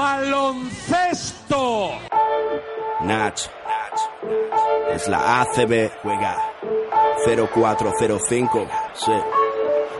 baloncesto. Nach. Es la ACB. Juega 0405. Sí.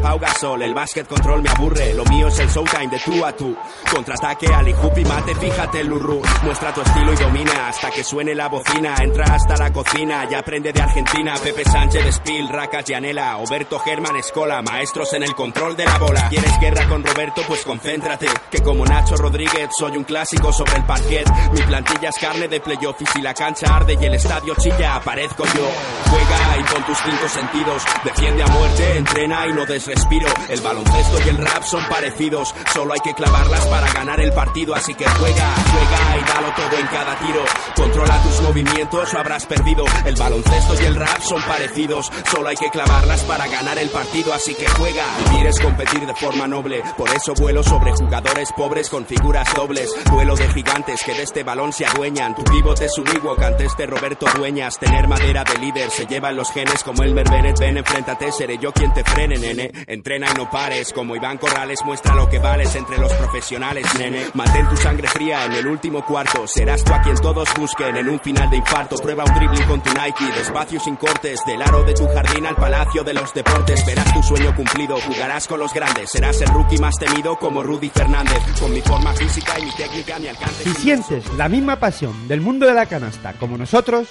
Pau Gasol. El básquet control me aburre. Lo mío es el showtime de tú a tú. Contraataque, Ali y mate, fíjate el. Muestra tu estilo y domina hasta que suene la bocina. Entra hasta la cocina y aprende de Argentina. Pepe Sánchez, Spill, Racas, Yanela, Oberto Germán, Escola. Maestros en el control de la bola. ¿Quieres guerra con Roberto? Pues concéntrate. Que como Nacho Rodríguez soy un clásico sobre el parquet. Mi plantilla es carne de playoff y si la cancha arde y el estadio chilla, aparezco yo. Juega y con tus cinco sentidos. Defiende a muerte, entrena y no des respiro. El baloncesto y el rap son parecidos. Solo hay que clavarlas para ganar el partido. Así que juega, juega y dalo todo en cada tiro. Controla tus movimientos o habrás perdido. El baloncesto y el rap son parecidos. Solo hay que clavarlas para ganar el partido. Así que juega. Vivir es competir de forma noble. Por eso vuelo sobre jugadores pobres con figuras dobles. Duelo de gigantes que de este balón se adueñan. Tu pivote es un ante este Roberto Dueñas. Tener madera de líder se llevan los genes como Elmer Bennett. Ven, enfréntate, seré yo quien te frene, nene. Entrena y no pares. Como Iván Corrales muestra lo que vales entre los profesionales, nene. Mantén tu sangre fría en el último cuarto. Serás tú a quien todos busquen en un final de infarto. Prueba un dribbling con tu Nike. Despacio sin cortes. Del aro de tu jardín al palacio de los deportes. Verás tu sueño cumplido. Jugarás con los grandes. Serás el rookie más temido como Rudy Fernández. Con mi forma física y mi técnica, mi alcance. Si sientes la misma pasión del mundo de la canasta como nosotros,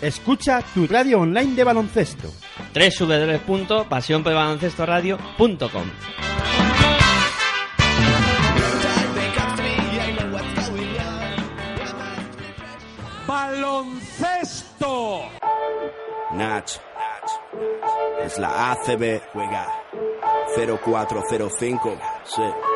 escucha tu radio online de baloncesto. www.pasionpelbaloncestoradio.com Baloncesto. Nach. Es la ACB. Juega 0405. Sí.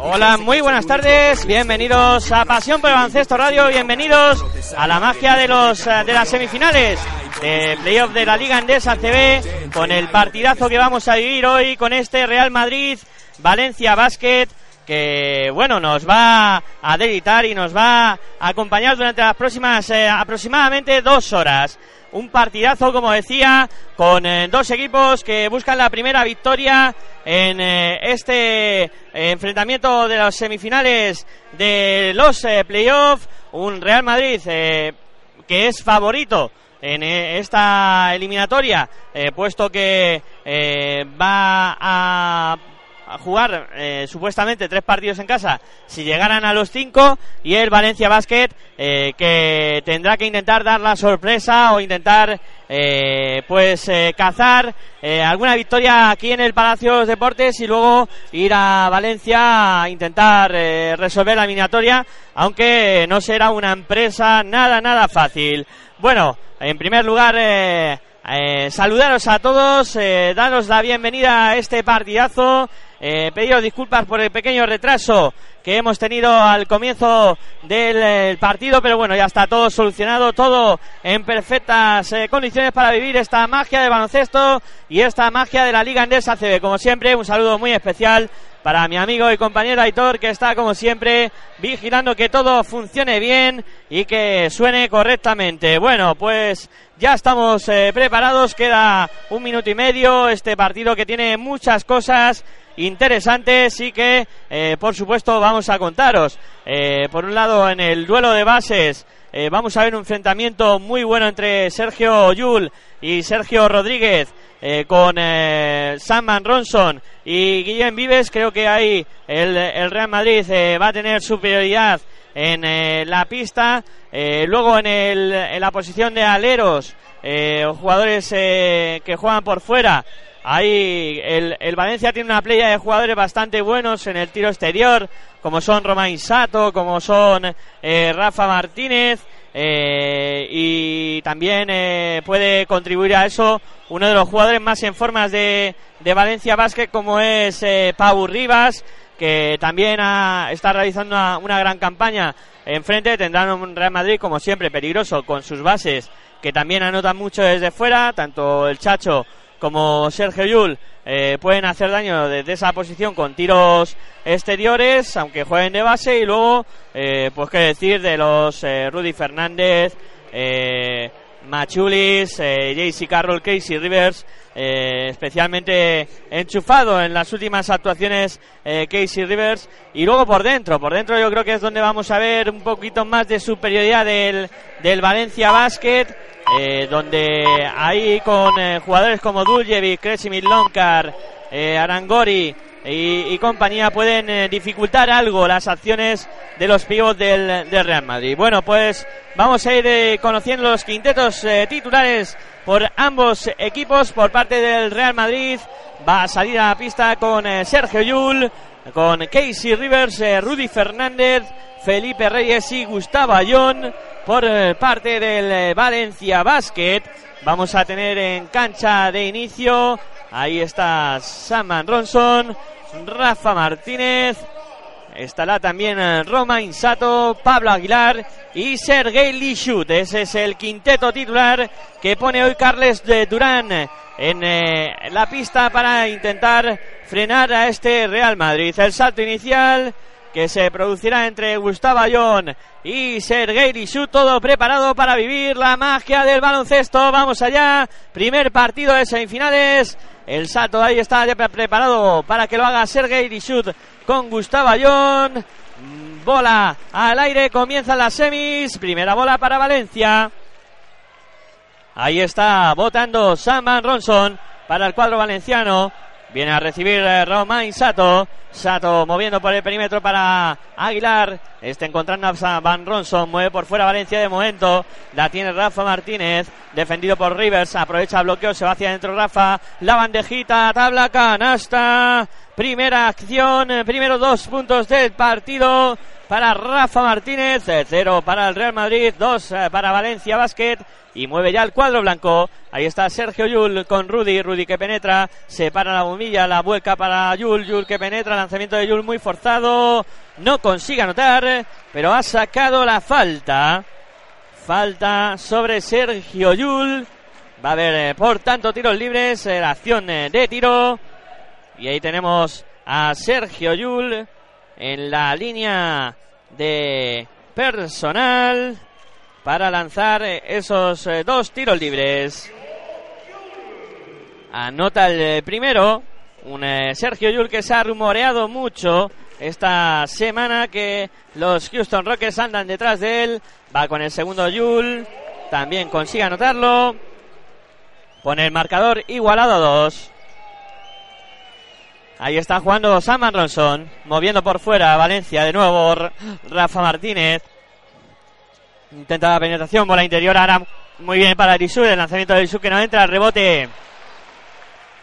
Hola, muy buenas tardes. Bienvenidos a Pasión por el Baloncesto Radio. Bienvenidos a la magia de los de las semifinales de playoff de la Liga Endesa CB con el partidazo que vamos a vivir hoy con este Real Madrid Valencia Basket que bueno nos va a deleitar y nos va a acompañar durante las próximas eh, aproximadamente dos horas. Un partidazo, como decía, con eh, dos equipos que buscan la primera victoria en eh, este enfrentamiento de las semifinales de los playoffs. Un Real Madrid que es favorito en esta eliminatoria, puesto que va a a jugar eh, supuestamente tres partidos en casa si llegaran a los cinco y el Valencia Basket eh, que tendrá que intentar dar la sorpresa o intentar eh, pues eh, cazar alguna victoria aquí en el Palacio de los Deportes y luego ir a Valencia a intentar resolver la eliminatoria aunque no será una empresa nada nada fácil. Bueno en primer lugar eh, saludaros a todos, eh, daros la bienvenida a este partidazo, eh, pediros disculpas por el pequeño retraso que hemos tenido al comienzo del eh, partido, pero bueno, ya está todo solucionado, todo en perfectas eh, condiciones para vivir esta magia de baloncesto y esta magia de la Liga Endesa CB. Como siempre, un saludo muy especial para mi amigo y compañero Aitor, que está como siempre vigilando que todo funcione bien y que suene correctamente. Bueno, pues ya estamos eh, preparados, queda un minuto y medio, este partido que tiene muchas cosas interesantes y que, eh, por supuesto, vamos a contaros. Eh, por un lado, en el duelo de bases, eh, vamos a ver un enfrentamiento muy bueno entre Sergio Yul y Sergio Rodríguez. eh, con eh, Samman Ronson y Guillem Vives, creo que ahí el, el Real Madrid eh, va a tener superioridad en la pista. Luego en, el, en la posición de aleros, jugadores que juegan por fuera. Ahí el, el Valencia tiene una playa de jugadores bastante buenos en el tiro exterior, como son Romain Sato, como son eh, Rafa Martínez. eh, y también eh, puede contribuir a eso uno de los jugadores más en formas de, de Valencia Basket como es Pau Rivas que también está realizando una, una gran campaña enfrente tendrán un Real Madrid como siempre peligroso con sus bases que también anotan mucho desde fuera tanto el Chacho como Sergio Yul eh, pueden hacer daño desde esa posición con tiros exteriores, aunque jueguen de base, y luego, eh, pues qué decir de los eh, Rudy Fernández, eh, Machulis, eh, JC Carroll, Casey Rivers, eh, especialmente enchufado en las últimas actuaciones eh, Casey Rivers, y luego por dentro, por dentro yo creo que es donde vamos a ver un poquito más de superioridad del, del Valencia Basket, eh, donde ahí con jugadores como Duljevic, Kresimir Lonkar, Arangori y, y compañía pueden eh, dificultar algo las acciones de los pivots del, del Real Madrid. Bueno, pues vamos a ir eh, conociendo los quintetos eh, titulares por ambos equipos. Por parte del Real Madrid va a salir a la pista con Sergio Yul, con Casey Rivers, eh, Rudy Fernández, Felipe Reyes y Gustavo Ayón. Por eh, parte del eh, Valencia Basket vamos a tener en cancha de inicio. Ahí está Saman Ronson, Rafa Martínez, Estará también Roma Insato, Pablo Aguilar y Sergei Lishut. Ese es el quinteto titular que pone hoy Carles de Durán en la pista para intentar frenar a este Real Madrid. El salto inicial que se producirá entre Gustavo Ayón y Sergei Lishut, todo preparado para vivir la magia del baloncesto. Vamos allá, primer partido de semifinales. El salto ahí está ya pre- preparado para que lo haga Sergei Lishut con Gustavo Ayón. Mm, Bola al aire, comienzan las semis. Primera bola para Valencia. Ahí está votando Saman Ronson para el cuadro valenciano. Viene a recibir eh, Romain Sato. Sato moviendo por el perímetro para Aguilar. Está encontrando a Van Ronson. Mueve por fuera Valencia de momento. La tiene Rafa Martínez. Defendido por Rivers. Aprovecha bloqueo. Se va hacia adentro Rafa. La bandejita. Tabla canasta. Primera acción, eh, primero dos puntos del partido para Rafa Martínez, eh, cero para el Real Madrid, dos eh, para Valencia Basket y mueve ya el cuadro blanco. Ahí está Sergio Yul con Rudy, Rudy que penetra, se para la bombilla, la vuelca para Yul, Yul que penetra, lanzamiento de Yul muy forzado, no consigue anotar, pero ha sacado la falta. Falta sobre Sergio Yul. Va a haber, por tanto, tiros libres, la acción de tiro. Y ahí tenemos a Sergio Yul en la línea de personal para lanzar esos eh, dos tiros libres. Anota el primero, un eh, Sergio Yul que se ha rumoreado mucho esta semana que los Houston Rockets andan detrás de él. Va con el segundo Yul, también consigue anotarlo. Pone el marcador igualado a dos. Ahí está jugando Saman Ronson, moviendo por fuera Valencia, de nuevo Rafa Martínez. Intenta la penetración, bola interior, ahora muy bien para Erisú, el lanzamiento de Erisú que no entra, el rebote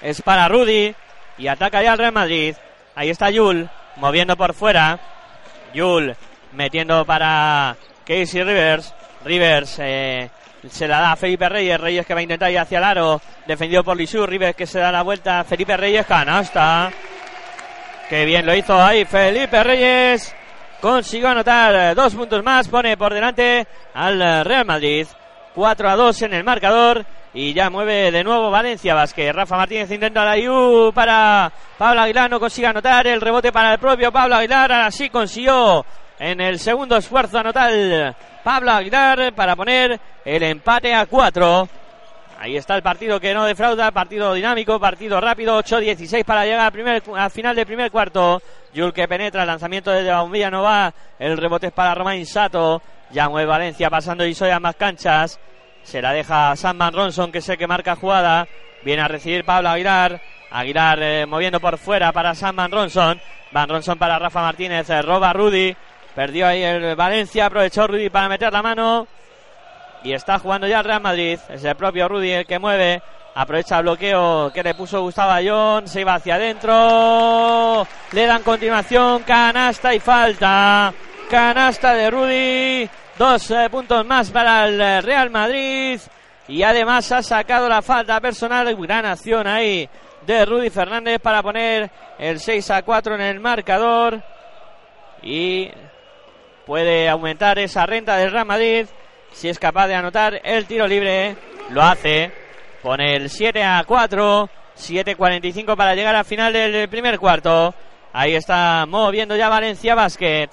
es para Rudy y ataca ya el Real Madrid. Ahí está Yul, moviendo por fuera. Yul metiendo para Casey Rivers. Rivers eh, se la da a Felipe Reyes. Reyes que va a intentar ir hacia el aro. Defendido por Lisú. Rivers que se da la vuelta. Felipe Reyes canasta. Qué bien lo hizo ahí Felipe Reyes. Consiguió anotar dos puntos más. Pone por delante al Real Madrid. 4 a 2 en el marcador. Y ya mueve de nuevo Valencia Vázquez. Rafa Martínez intenta la IU para Pablo Aguilar. No consigue anotar. El rebote para el propio Pablo Aguilar. Así consiguió en el segundo esfuerzo anotar Pablo Aguilar para poner el empate a 4. Ahí está el partido que no defrauda, partido dinámico, partido rápido, 8-16 para llegar al, final del primer cuarto. Yul que penetra, el lanzamiento desde la bombilla no va, el rebote es para Romain Sato, ya mueve Valencia pasando y a más canchas. Se la deja Sandman Ronson, que es el que marca jugada. Viene a recibir Pablo Aguilar. Aguilar eh, moviendo por fuera para Sandman Ronson. Van Ronson para Rafa Martínez. Eh, roba Rudy. Perdió ahí el Valencia. Aprovechó Rudy para meter la mano. Y está jugando ya el Real Madrid. Es el propio Rudy el que mueve. Aprovecha el bloqueo que le puso Gustavo Ayón. Se iba hacia adentro. Le dan continuación. Canasta y falta. Canasta de Rudy. Dos eh, puntos más para el eh, Real Madrid. Y además ha sacado la falta personal. Gran acción ahí de Rudy Fernández para poner el 6 a 4 en el marcador. Y puede aumentar esa renta del Real Madrid. Si es capaz de anotar el tiro libre, lo hace. Pone el 7 a 4. 7.45 para llegar al final del primer cuarto. Ahí está moviendo ya Valencia Basket.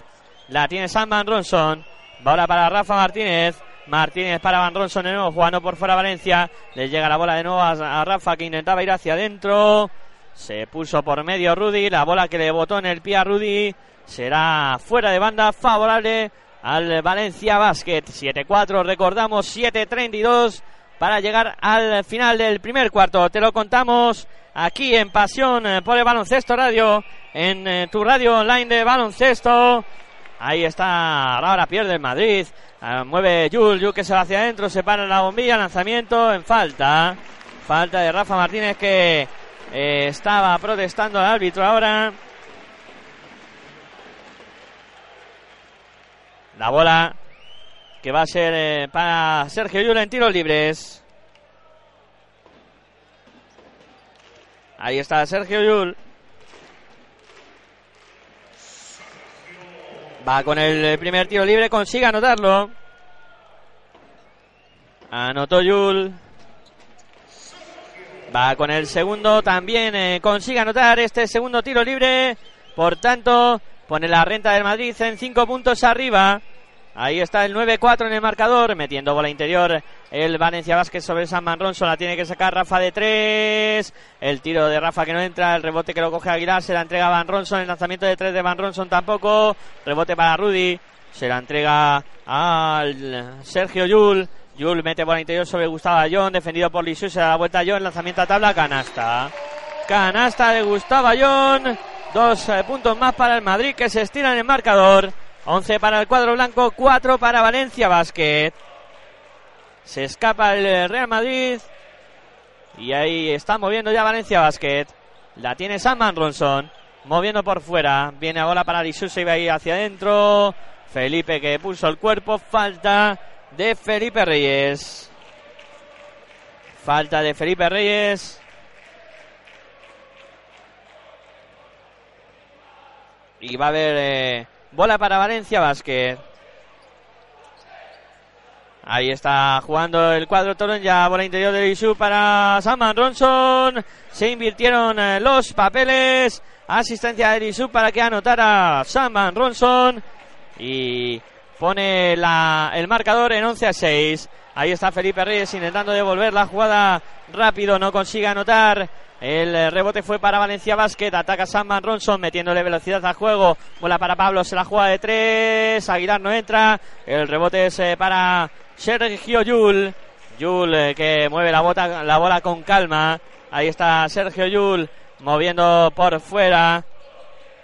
La tiene Sam Ronson. Bola para Rafa Martínez. Martínez para Van Ronson de nuevo, jugando por fuera Valencia. Le llega la bola de nuevo a, Rafa que intentaba ir hacia adentro. Se puso por medio Rudy. La bola que le botó en el pie a Rudy será fuera de banda favorable al Valencia Basket. 7-4, recordamos 7-32 para llegar al final del primer cuarto. Te lo contamos aquí en Pasión por el Baloncesto Radio, en eh, tu radio online de baloncesto. Ahí está, ahora pierde el Madrid. Ah, mueve Yul, Yul que se va hacia adentro, se para la bombilla, lanzamiento en falta. Falta de Rafa Martínez que eh, estaba protestando al árbitro ahora. La bola que va a ser eh, para Sergio Yul en tiros libres. Ahí está Sergio Yul. Va con el primer tiro libre, consigue anotarlo. Anotó Yul. Va con el segundo, también eh, consigue anotar este segundo tiro libre. Por tanto, pone la renta del Madrid en cinco puntos arriba. Ahí está el 9-4 en el marcador, metiendo bola interior el Valencia Vázquez sobre San Ronson. La tiene que sacar Rafa de 3. El tiro de Rafa que no entra, el rebote que lo coge Aguilar, se la entrega a Van Ronson. El lanzamiento de 3 de Van Ronson tampoco. Rebote para Rudy, se la entrega al Sergio Yul. Yul mete bola interior sobre Gustavo Ayón, defendido por Lissu, se da la vuelta a Ayón, lanzamiento a tabla, canasta. Canasta de Gustavo Ayón. Dos eh, puntos más para el Madrid que se estira en el marcador. 11 para el cuadro blanco, 4 para Valencia Basket. Se escapa el Real Madrid. Y ahí está moviendo ya Valencia Basket. La tiene Sam Ronson. moviendo por fuera. Viene ahora para Lisu, se iba ahí hacia adentro. Felipe que puso el cuerpo. Falta de Felipe Reyes. Falta de Felipe Reyes. Y va a haber eh, bola para Valencia Basket. Ahí está jugando el cuadro Toron, ya bola interior de Isu para Saman Ronson. Se invirtieron eh, los papeles. Asistencia de Isu para que anotara Saman Ronson. Y pone el marcador en 11 a 6. Ahí está Felipe Reyes intentando devolver la jugada rápido, no consigue anotar. El eh, rebote fue para Valencia Basket. Ataca Samman Ronson metiéndole velocidad al juego. Bola para Pablo, se la juega de tres. Aguilar no entra. El rebote es eh, para Sergio Yul. Yul eh, que mueve la, la bola con calma. Ahí está Sergio Yul moviendo por fuera.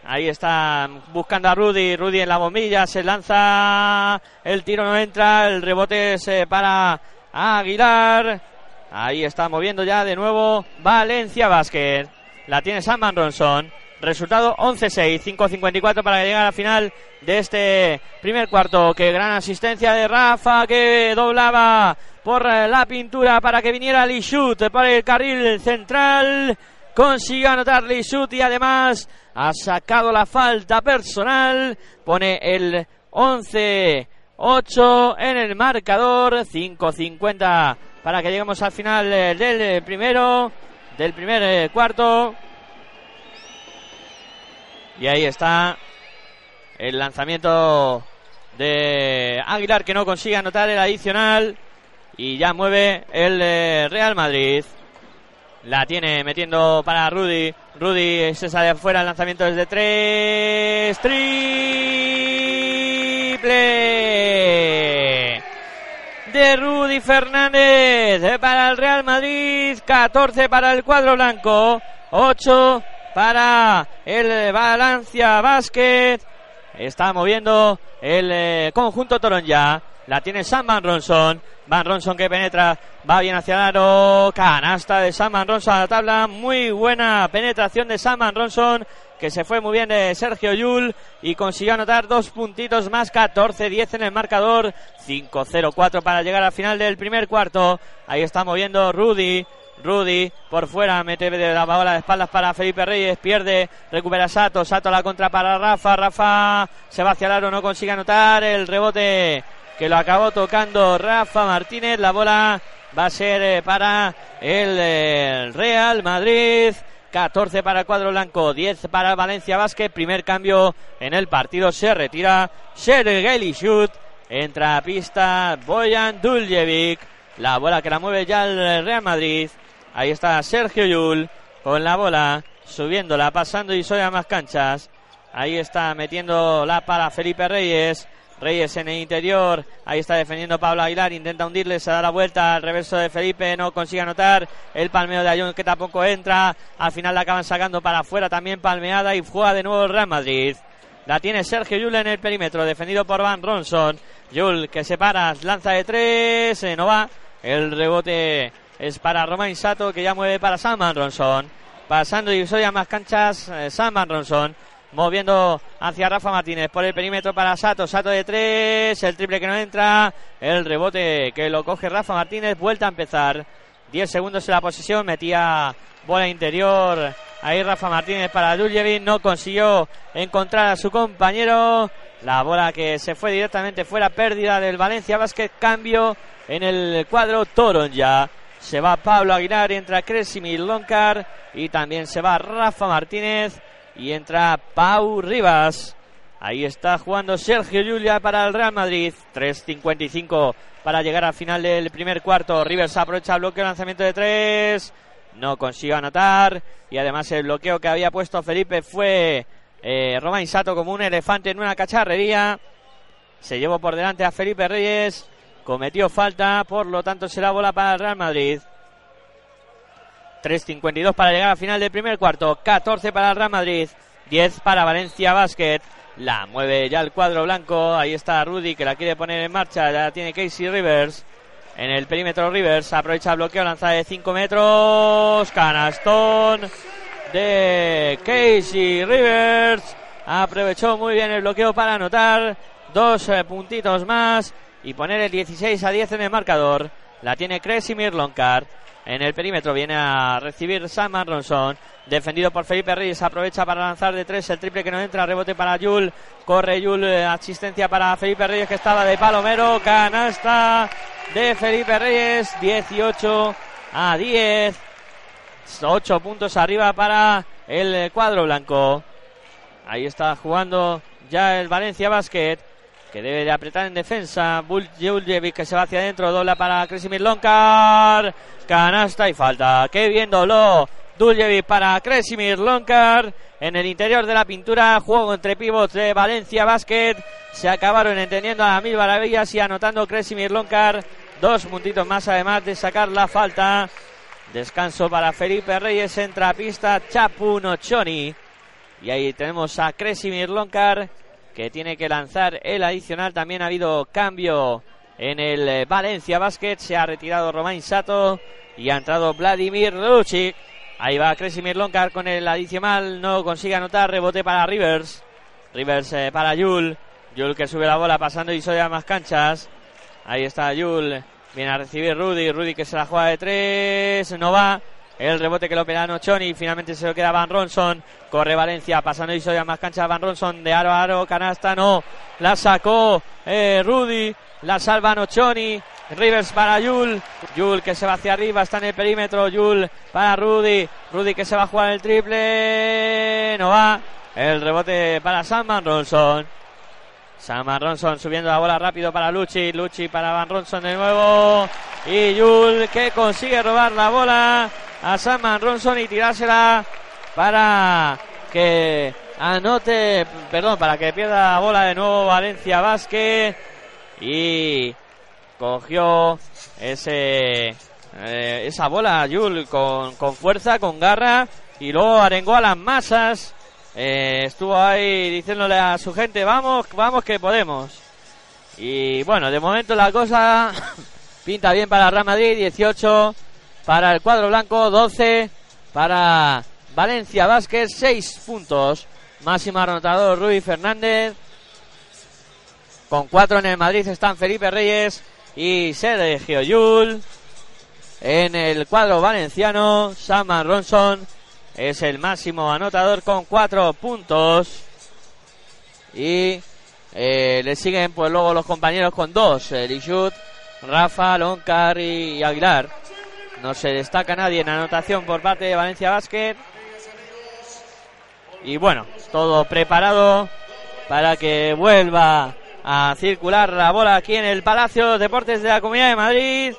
Ahí está buscando a Rudy. Rudy en la bombilla. Se lanza. El tiro no entra. El rebote es para Aguilar. Ahí está moviendo ya de nuevo Valencia Basket. La tiene Samman Ronson. Resultado 11-6, 5-54 para llegar a final de este primer cuarto. Qué gran asistencia de Rafa que doblaba por la pintura para que viniera Lishut por el carril central. Consiguió anotar Lishut y además ha sacado la falta personal. Pone el 11-8 en el marcador. 5-50 para que lleguemos al final eh, del eh, primero, del primer eh, cuarto. Y ahí está el lanzamiento de Aguilar que no consigue anotar el adicional. Y ya mueve el Real Madrid. La tiene metiendo para Rudy. Rudy se sale afuera el lanzamiento desde tres. Triple de Rudy Fernández para el Real Madrid. 14 para el cuadro blanco. 8 para el Valencia Basket. Está moviendo el eh, conjunto Toronja. La tiene Sam Van Ronson. Van Ronson que penetra. Va bien hacia el. Canasta de Sam Van Ronson a la tabla. Muy buena penetración de Sam Van Ronson. Que se fue muy bien de Sergio Yul. Y consiguió anotar dos puntitos más. 14-10 en el marcador. 5-0-4 para llegar al final del primer cuarto. Ahí está moviendo Rudy. Rudy por fuera, mete de la bola de espaldas para Felipe Reyes, pierde, recupera Sato, Sato la contra para Rafa, Rafa se va hacia el no consigue anotar, el rebote que lo acabó tocando Rafa Martínez. La bola va a ser eh, para el eh, Real Madrid. 14 para cuadro blanco, 10 para Valencia Basket. Primer cambio en el partido. Se retira Sergei Shoot. Entra a pista Boyan Duljevic. La bola que la mueve ya el Real Madrid. Ahí está Sergio Yul con la bola, subiéndola, pasando y soy más canchas. Ahí está metiéndola para Felipe Reyes. Reyes en el interior, ahí está defendiendo Pablo Aguilar, intenta hundirle, se da la vuelta al reverso de Felipe, no consigue anotar, el palmeo de Ayón que tampoco entra, al final la acaban sacando para afuera también palmeada y juega de nuevo el Real Madrid. La tiene Sergio Yul en el perímetro, defendido por Van Ronson. Yul que se para, lanza de tres, eh, no va. El rebote es para Romain Sato que ya mueve para Sam Ronson. Pasando y soy a más canchas, eh, Ronson moviendo hacia Rafa Martínez por el perímetro para Sato, Sato de tres, el triple que no entra, el rebote que lo coge Rafa Martínez, vuelta a empezar, 10 segundos en la posesión, metía bola interior, ahí Rafa Martínez para Duljevic, no consiguió encontrar a su compañero, la bola que se fue directamente fuera, pérdida del Valencia Basket, cambio en el cuadro Toron ya. Se va Pablo Aguilar, entra Cresimil Loncar y también se va Rafa Martínez y entra Pau Rivas. Ahí está jugando Sergio Julia para el Real Madrid. 3.55 para llegar al final del primer cuarto. Rivers aprovecha el bloqueo, lanzamiento de tres. No consigue anotar. Y además el bloqueo que había puesto Felipe fue eh, como un elefante en una cacharrería. Se llevó por delante a Felipe Reyes. Cometió falta, por lo tanto será bola para el Real Madrid. 3.52 para llegar al final del primer cuarto. 14 para el Real Madrid. 10 para Valencia Basket. La mueve ya el cuadro blanco. Ahí está Rudy que la quiere poner en marcha. Ya tiene Casey Rivers. En el perímetro Rivers. Aprovecha el bloqueo. Lanza de 5 metros. Canastón. de Casey Rivers. Aprovechó muy bien el bloqueo para anotar dos eh, puntitos más y poner el 16 a 10 en el marcador. La tiene Kresimir Lonkar. En el perímetro viene a recibir Sam Ronson. Defendido por Felipe Reyes. Aprovecha para lanzar de tres el triple que no entra. Rebote para Yul. Corre Yul. eh, Asistencia para Felipe Reyes que estaba de palomero. Canasta de Felipe Reyes. 18 a 10. 8 puntos arriba para el cuadro blanco. Ahí está jugando ya el Valencia Basket. Que debe de apretar en defensa. Bul- Juljevic que se va hacia adentro. Dobla para Kresimir Lonkar. Canasta y falta. Qué bien dobló. Duljevic para Kresimir Lonkar. En el interior de la pintura. Juego entre pivots de Valencia Basket. Se acabaron entendiendo a mil maravillas y anotando Kresimir Lonkar. Dos puntitos más además de sacar la falta. Descanso para Felipe Reyes. Entra a pista Chapu Nochoni. Y ahí tenemos a Kresimir Lonkar que tiene que lanzar el adicional. También ha habido cambio en el eh, Valencia Basket. Se ha retirado Romain Sato y ha entrado Vladimir Lucic. Ahí va Kresimir Lonkar con el adicional. No consigue anotar. Rebote para Rivers. Rivers eh, para Yul. Yul que sube la bola pasando y soy a más canchas. Ahí está Yul. Viene a recibir Rudy. Rudy que se la juega de tres. No va. El rebote que lo pega Nochoni. Finalmente se lo queda Van Ronson. Corre Valencia. Pasando y soy a más canchas. Van Ronson de aro a aro. Canasta no. La sacó eh, Rudy. La salva Nochoni. Rivers para Yul. Yul que se va hacia arriba. Está en el perímetro. Yul para Rudy. Rudy que se va a jugar el triple. No va. El rebote para Sam Van Ronson. Sam Van Ronson subiendo la bola rápido para Luchi. Luchi para Van Ronson de nuevo. Y Yul que consigue robar la bola a Sam Van Ronson y tirársela para que anote, perdón, para que pierda la bola de nuevo Valencia Vázquez. Y cogió ese eh, esa bola Yul con, con fuerza, con garra y luego arengó a las masas. Eh, estuvo ahí diciéndole a su gente, vamos, vamos que podemos. Y bueno, de momento la cosa pinta bien para Real Madrid, 18 para el cuadro blanco, 12 para Valencia Vázquez, 6 puntos. Máximo anotador Rui Fernández. Con 4 en el Madrid están Felipe Reyes y Sergio Yul. En el cuadro valenciano, Saman Ronson es el máximo anotador con 4 puntos. Y eh, le siguen pues luego los compañeros con 2, Lishut, Rafa, Loncar y Aguilar. No se destaca nadie en anotación por parte de Valencia Basket. Y bueno, todo preparado para que vuelva a circular la bola aquí en el Palacio Deportes de la Comunidad de Madrid.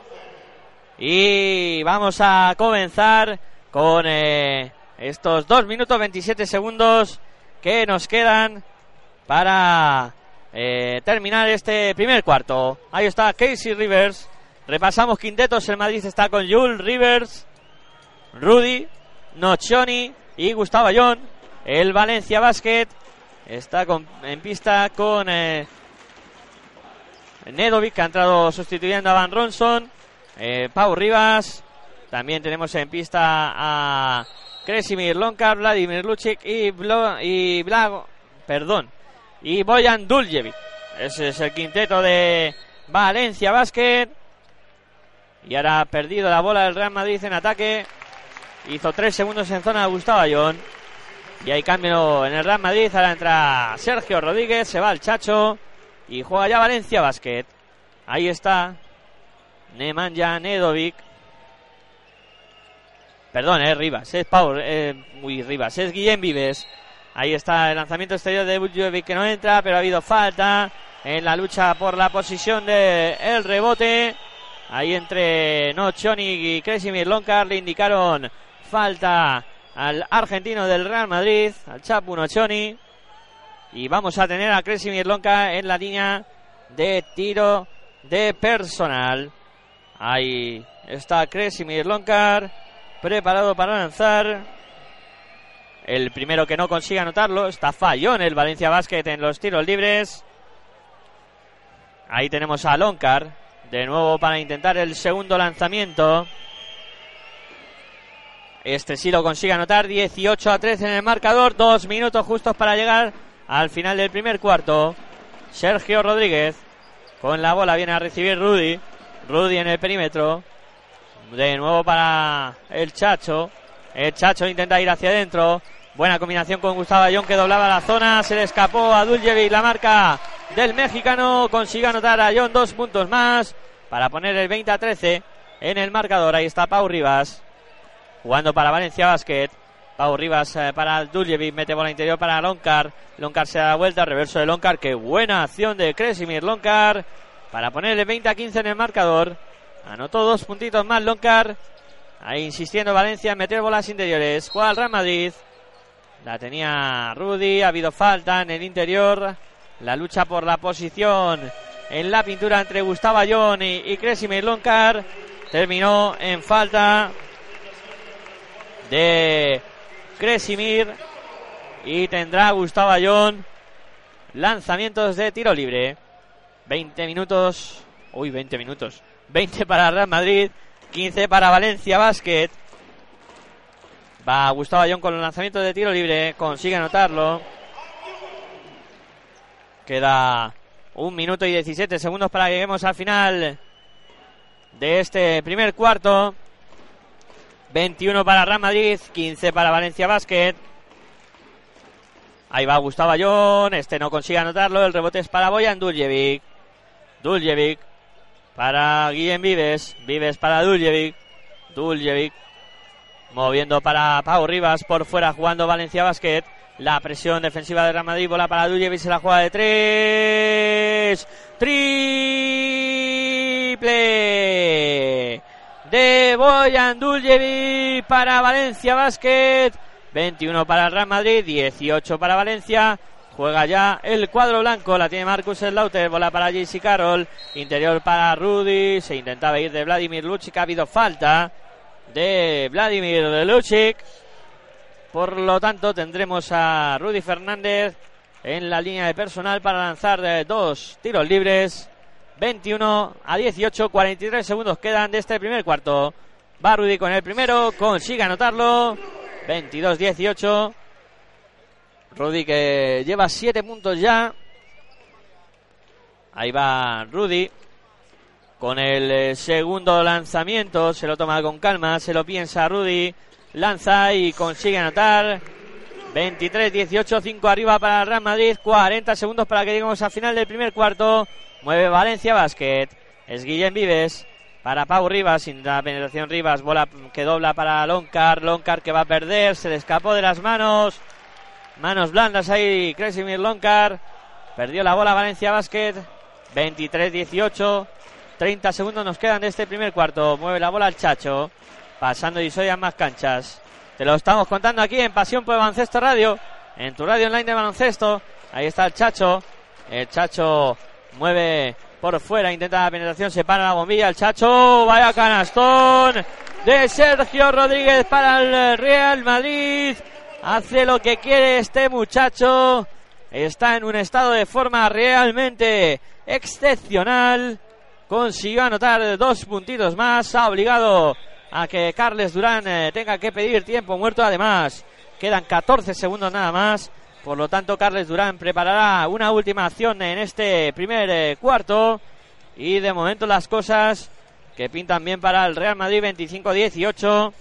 Y vamos a comenzar con eh, estos 2 minutos 27 segundos que nos quedan para eh, terminar este primer cuarto. Ahí está Casey Rivers. Repasamos quintetos. El Madrid está con Jules Rivers, Rudy, Nochoni y Gustavo Ayón. El Valencia Basket está en pista con eh, Nedovic, que ha entrado sustituyendo a Van Ronson. Eh, Pau Rivas. También tenemos en pista a Kresimir Lonkar, Vladimir Lucic y, Blo- Blago, perdón, y Boyan Duljevic. Ese es el quinteto de Valencia Basket. Y ahora ha perdido la bola del Real Madrid en ataque. Hizo tres segundos en zona de Gustavo Ayón. Y hay cambio en el Real Madrid. Ahora entra Sergio Rodríguez. Se va el Chacho. Y juega ya Valencia Basket. Ahí está. Nemanja Nedovic. Perdón, es Rivas. Es Paul. Eh, muy Rivas. Es Guillem Vives. Ahí está el lanzamiento exterior de Bujovic que no entra. Pero ha habido falta en la lucha por la posición de el rebote. Ahí entre Nochoni y Kresimir Lonkar le indicaron falta al argentino del Real Madrid, al Chapu Nochoni. Y vamos a tener a Kresimir Lonkar en la línea de tiro de personal. Ahí está Kresimir Lonkar preparado para lanzar. El primero que no consigue anotarlo está fallón el Valencia Basket en los tiros libres. Ahí tenemos a Lonkar de nuevo para intentar el segundo lanzamiento. Este sí lo consigue anotar. 18 a 13 en el marcador. Dos minutos justos para llegar al final del primer cuarto. Sergio Rodríguez con la bola viene a recibir Rudy. Rudy en el perímetro. De nuevo para el Chacho. El Chacho intenta ir hacia adentro. Buena combinación con Gustavo Ayón que doblaba la zona. Se le escapó a Duljevic la marca del mexicano. Consigue anotar a John dos puntos más para poner el 20 a 13 en el marcador. Ahí está Pau Rivas jugando para Valencia Basket. Pau Rivas eh, para Duljevic, mete bola interior para Loncar. Loncar se da vuelta, reverso de Loncar. Qué buena acción de Kresimir Loncar para ponerle 20 a 15 en el marcador. Anotó dos puntitos más Loncar. Ahí insistiendo Valencia en meter bolas interiores. Juega el Real Madrid. La tenía Rudy. Ha habido falta en el interior. La lucha por la posición en la pintura entre Gustavo Ayón y, y Kresimir Loncar. Terminó en falta de Kresimir. Y tendrá Gustavo Ayón lanzamientos de tiro libre. 20 minutos. Uy, 20 minutos. 20 para Real Madrid. 15 para Valencia Basket. Va Gustavo Ayón con los lanzamientos de tiro libre. Consigue anotarlo. Queda un minuto y 17 segundos para que lleguemos al final de este primer cuarto. 21 para Real Madrid, 15 para Valencia Basket. Ahí va Gustavo Ayón, este no consigue anotarlo, el rebote es para Boyan Duljevic. Duljevic para Guillem Vives, Vives para Duljevic. Duljevic moviendo para Pau Rivas por fuera jugando Valencia Basket. La presión defensiva de Real Madrid, bola para Duljevic, se la juega de tres. Triple de Boyan Duljevic para Valencia Basket. 21 para el Real Madrid, 18 para Valencia. Juega ya el cuadro blanco, la tiene Marcus Slaughter, bola para JC Carroll, interior para Rudy, se intentaba ir de Vladimir Lucic, ha habido falta de Vladimir Lucic. Por lo tanto, tendremos a Rudy Fernández en la línea de personal para lanzar dos tiros libres. 21 a 18, 43 segundos quedan de este primer cuarto. Va Rudy con el primero, consigue anotarlo. 22-18. Rudy que lleva 7 puntos ya. Ahí va Rudy. Con el eh, segundo lanzamiento. Se lo toma con calma. Se lo piensa Rudy. Lanza y consigue anotar. 23-18. 5 arriba para Real Madrid. 40 segundos para que lleguemos al final del primer cuarto. Mueve Valencia Basket. Es Guillem Vives. Para Pau Rivas, sin la penetración Rivas, bola que dobla para Loncar, Loncar que va a perder, se le escapó de las manos, manos blandas ahí, Kresimir Loncar, perdió la bola Valencia Basket, 23-18, 30 segundos nos quedan de este primer cuarto, mueve la bola el Chacho, pasando y soy a más canchas, te lo estamos contando aquí en Pasión por Baloncesto Radio, en tu radio online de baloncesto, ahí está el Chacho, el Chacho mueve por fuera, intenta la penetración, se para la bombilla, el Chacho, vaya canastón de Sergio Rodríguez para el Real Madrid, hace lo que quiere este muchacho, está en un estado de forma realmente excepcional, consiguió anotar dos puntitos más, ha obligado a que Carles Durán eh, tenga que pedir tiempo muerto, además quedan 14 segundos nada más, por lo tanto, Carles Durán preparará una última acción en este primer eh, cuarto. Y de momento las cosas que pintan bien para el Real Madrid 25-18.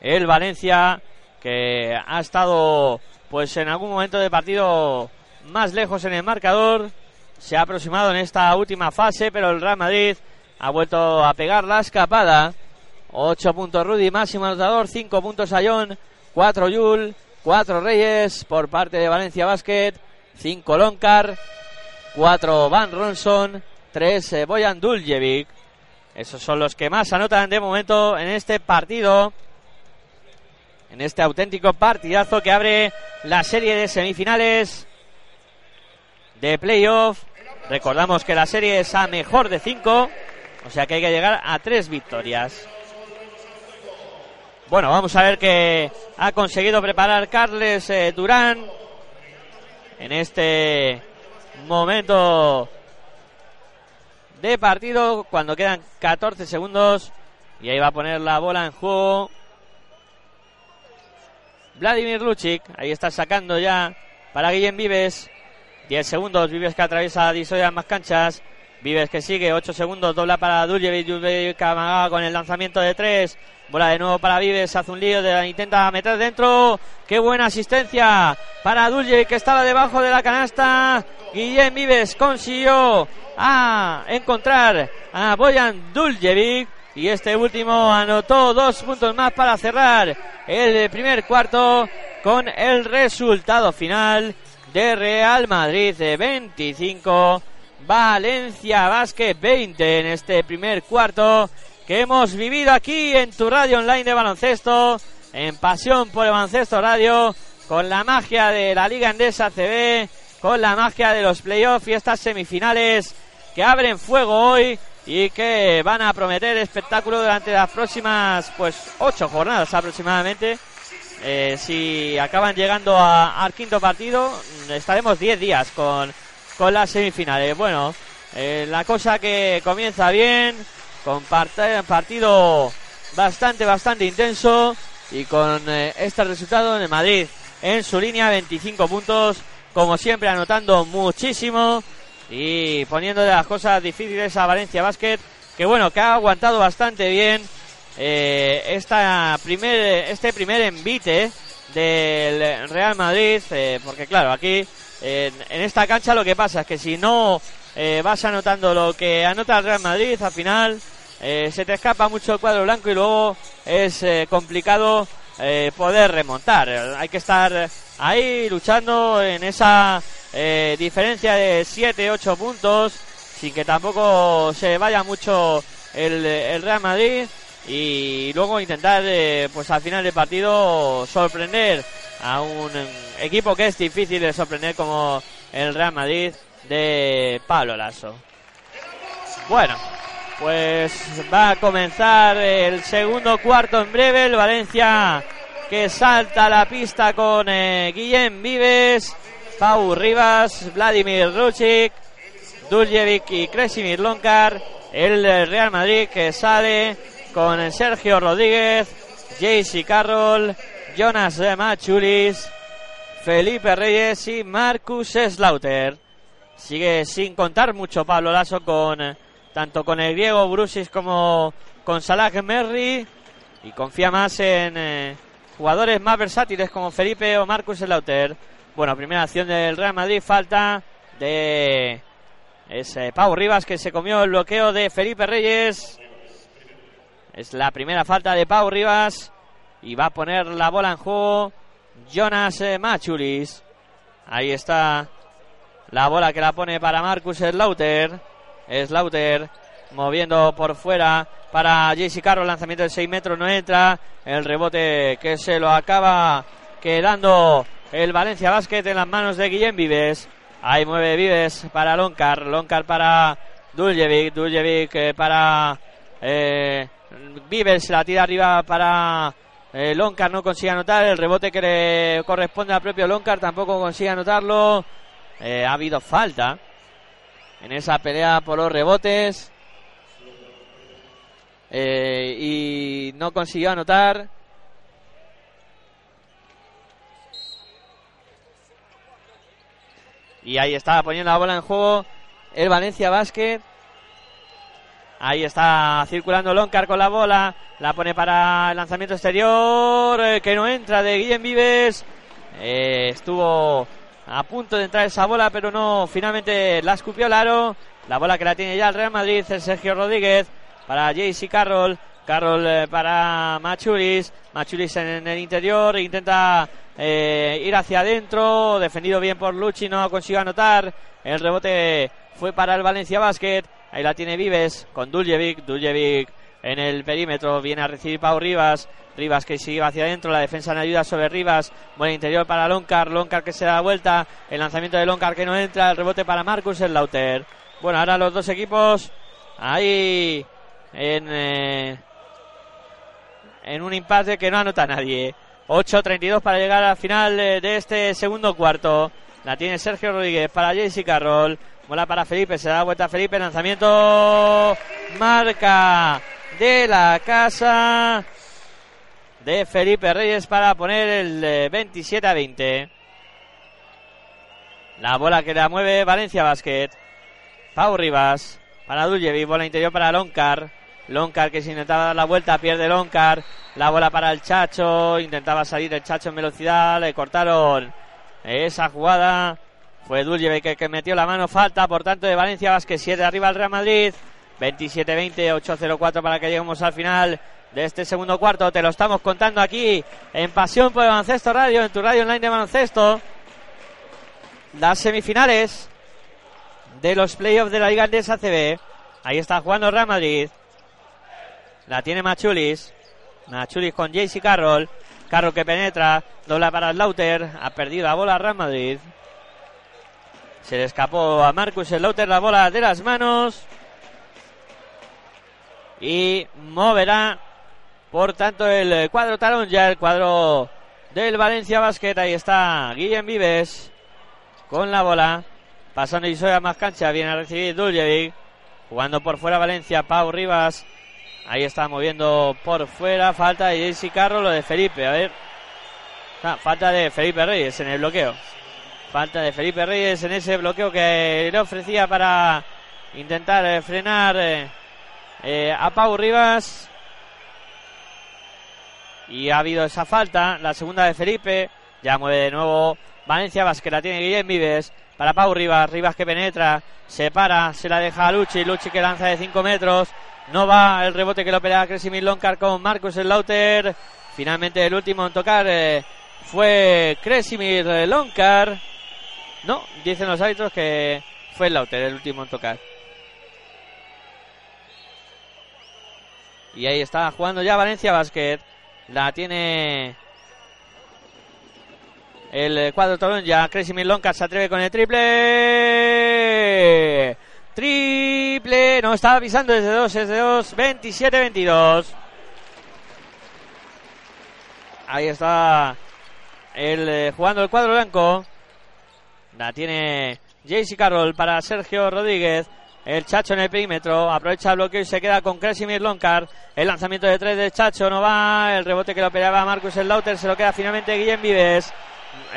El Valencia que ha estado pues en algún momento de partido más lejos en el marcador. Se ha aproximado en esta última fase, pero el Real Madrid ha vuelto a pegar la escapada. 8 puntos Rudy, máximo anotador, 5 puntos Ayón, 4 Yul, Cuatro Reyes por parte de Valencia Basket. Cinco Loncar. Cuatro Van Ronson. Tres eh, Boyan Duljevic. Esos son los que más anotan de momento en este partido. En este auténtico partidazo que abre la serie de semifinales de playoff. Recordamos que la serie es a mejor de cinco. O sea que hay que llegar a tres victorias. Bueno, vamos a ver qué ha conseguido preparar Carles eh, Durán en este momento de partido cuando quedan 14 segundos y ahí va a poner la bola en juego Vladimir Luchik. Ahí está sacando ya para Guillem Vives. 10 segundos. Vives que atraviesa Disoya más canchas. Vives que sigue. 8 segundos. Dobla para Duljevic. Duljevic con el lanzamiento de 3. Bola de nuevo para Vives. Hace un lío. De, intenta meter dentro. Qué buena asistencia para Duljevic que estaba debajo de la canasta. Guillem Vives consiguió a encontrar a Boyan Duljevic. Y este último anotó dos puntos más para cerrar el primer cuarto con el resultado final de Real Madrid de 25, Valencia Basket 20 en este primer cuarto que hemos vivido aquí en tu radio online de baloncesto, en Pasión por el Baloncesto Radio, con la magia de la Liga Endesa CB, con la magia de los playoffs y estas semifinales que abren fuego hoy y que van a prometer espectáculo durante las próximas pues ocho jornadas aproximadamente. Eh, si acaban llegando al quinto partido, estaremos diez días con, con las semifinales. Bueno, eh, la cosa que comienza bien, con partido bastante, bastante intenso y con eh, este resultado en el Madrid en su línea 25 puntos, como siempre anotando muchísimo y poniendo de las cosas difíciles a Valencia Basket, que bueno, que ha aguantado bastante bien eh, esta primer, este primer envite del Real Madrid, eh, porque claro, aquí en esta cancha lo que pasa es que si no eh, vas anotando lo que anota el Real Madrid, al final se te escapa mucho el cuadro blanco y luego es complicado poder remontar. Hay que estar ahí luchando en esa diferencia de 7-8 puntos, sin que tampoco se vaya mucho el, Real Madrid y luego intentar eh, pues al final del partido sorprender a un equipo que es difícil de sorprender como el Real Madrid de Pablo Lasso. Bueno, pues va a comenzar el segundo cuarto en breve. El Valencia que salta a la pista con eh, Guillem Vives Pau Rivas, Vladimir Ruchik, Duljevic y Kresimir Lonkar. El Real Madrid que sale con Sergio Rodríguez, JC Carroll, Jonas Machulis, Felipe Reyes y Marcus Slaughter. Sigue sin contar mucho Pablo Lasso con tanto con el griego Brusis como con Salah Merry y confía más en eh, jugadores más versátiles como Felipe o Marcus Slaughter. Bueno, primera acción del Real Madrid, falta de ese Pau Rivas que se comió el bloqueo de Felipe Reyes. Es la primera falta de Pau Rivas y va a poner la bola en juego Jonas eh, Machulis. Ahí está la bola que la pone para Marcus Slaughter. Slaughter moviendo por fuera para JC Carro. Lanzamiento de 6 metros no entra. El rebote que se lo acaba quedando el Valencia Basket en las manos de Guillem Vives. Ahí mueve Vives para Loncar, Loncar para Duljevic, Duljevic eh, para eh, Vives, la tira arriba para eh, Loncar, no consigue anotar, el rebote que le corresponde al propio Loncar tampoco consigue anotarlo. Eh, ha habido falta en esa pelea por los rebotes y no consiguió anotar. Y ahí está poniendo la bola en juego el Valencia Basket. Ahí está circulando Loncar con la bola. La pone para el lanzamiento exterior. Eh, que no entra de Guillem Vives. Eh, estuvo a punto de entrar esa bola, pero no. Finalmente la escupió Laro. La bola que la tiene ya el Real Madrid. El Sergio Rodríguez para JC Carroll. Carroll eh, para Machulis. Machulis en, el interior. Intenta ir hacia adentro, defendido bien por Luchi, no consigue anotar. El rebote fue para el Valencia Basket. Ahí la tiene Vives con Duljevic. Duljevic en el perímetro. Viene a recibir Pau Rivas. Rivas que sigue hacia adentro. La defensa en ayuda sobre Rivas. Buen interior para Loncar. Loncar que se da vuelta. El lanzamiento de Loncar que no entra. El rebote para Marcus el Lauter. Bueno, ahora los dos equipos ahí en, eh, en un empate que no anota nadie. 8.32 para llegar al final de este segundo cuarto. La tiene Sergio Rodríguez para JC Carroll. Mola para Felipe, se da vuelta Felipe, lanzamiento, marca de la casa de Felipe Reyes para poner el 27 a 20. La bola que la mueve Valencia Basket. Pau Rivas para Duljevic, bola interior para Loncar. Loncar que se intentaba dar la vuelta, pierde Loncar. La bola para el Chacho, intentaba salir el Chacho en velocidad, le cortaron esa jugada. Fue Duljevic que, que metió la mano, falta por tanto de Valencia Basket 7 arriba al Real Madrid. 27-20, 8-0-4 para que lleguemos al final de este segundo cuarto. Te lo estamos contando aquí en Pasión por el Baloncesto Radio, en tu radio online de baloncesto. Las semifinales de los playoffs de la Liga Andesa CB. Ahí está jugando Real Madrid. La tiene Machulis. Machulis con JC Carroll. Carroll que penetra. Dobla para Lauter. Ha perdido la bola Real Madrid. Se le escapó a Marcus el Lauter la bola de las manos. Y moverá, por tanto, el cuadro talón ya, el cuadro del Valencia Basket. Ahí está Guillem Vives con la bola. Pasando y a más cancha. Viene a recibir Duljevic. Jugando por fuera Valencia. Pau Rivas. Ahí está moviendo por fuera. Falta de JC Carro. Lo de Felipe. A ver. Ah, falta de Felipe Reyes en el bloqueo. Falta de Felipe Reyes en ese bloqueo que le ofrecía para intentar eh, frenar eh, eh, a Pau Rivas. Y ha habido esa falta. La segunda de Felipe. Ya mueve de nuevo Valencia Vázquez. La tiene Guillem Vives para Pau Rivas. Rivas que penetra, se para, se la deja a Luchi. Luchi que lanza de 5 metros. No va el rebote que lo pelea Cresimir Loncar con Marcus Lauter. Finalmente el último en tocar fue Cresimir Loncar. No, dicen los árbitros que fue Lauter el último en tocar. Y ahí está jugando ya Valencia Basket. La tiene el cuadro Torón ya. Crazy Loncar se atreve con el triple. Triple. No, estaba avisando desde 2, desde 2. 27-22. Ahí está el, eh, jugando el cuadro blanco. La tiene JC Carroll para Sergio Rodríguez. El Chacho en el perímetro. Aprovecha el bloqueo y se queda con Kresimir Loncar. El lanzamiento de tres de Chacho no va. El rebote que lo peleaba Marcus Lauter se lo queda finalmente Guillem Vives.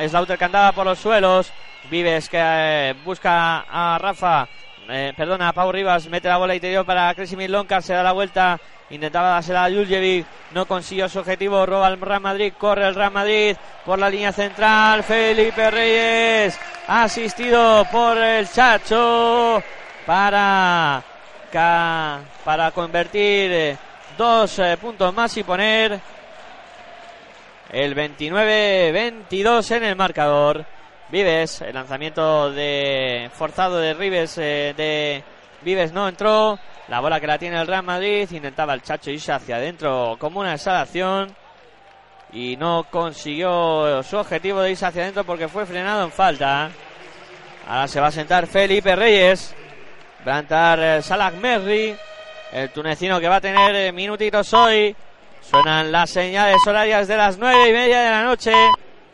Slaughter que andaba por los suelos. Vives que eh, busca a Rafa. Eh, perdona, Pau Rivas mete la bola interior para Kresimir Loncar, se da la vuelta, intentaba dársela a Juljevic, no consiguió su objetivo, roba el Real Madrid, corre el Real Madrid por la línea central, Felipe Reyes, asistido por el Chacho para, para convertir eh, dos puntos más y poner el 29-22 en el marcador. Vives, el lanzamiento de forzado de Rives eh, de Vives no entró. La bola que la tiene el Real Madrid. Intentaba el Chacho irse hacia adentro como una exhalación. Y no consiguió su objetivo de irse hacia adentro porque fue frenado en falta. Ahora se va a sentar Felipe Reyes. Va a entrar eh, Salah Merri. El tunecino que va a tener eh, minutitos hoy. Suenan las señales horarias de las nueve y media de la noche.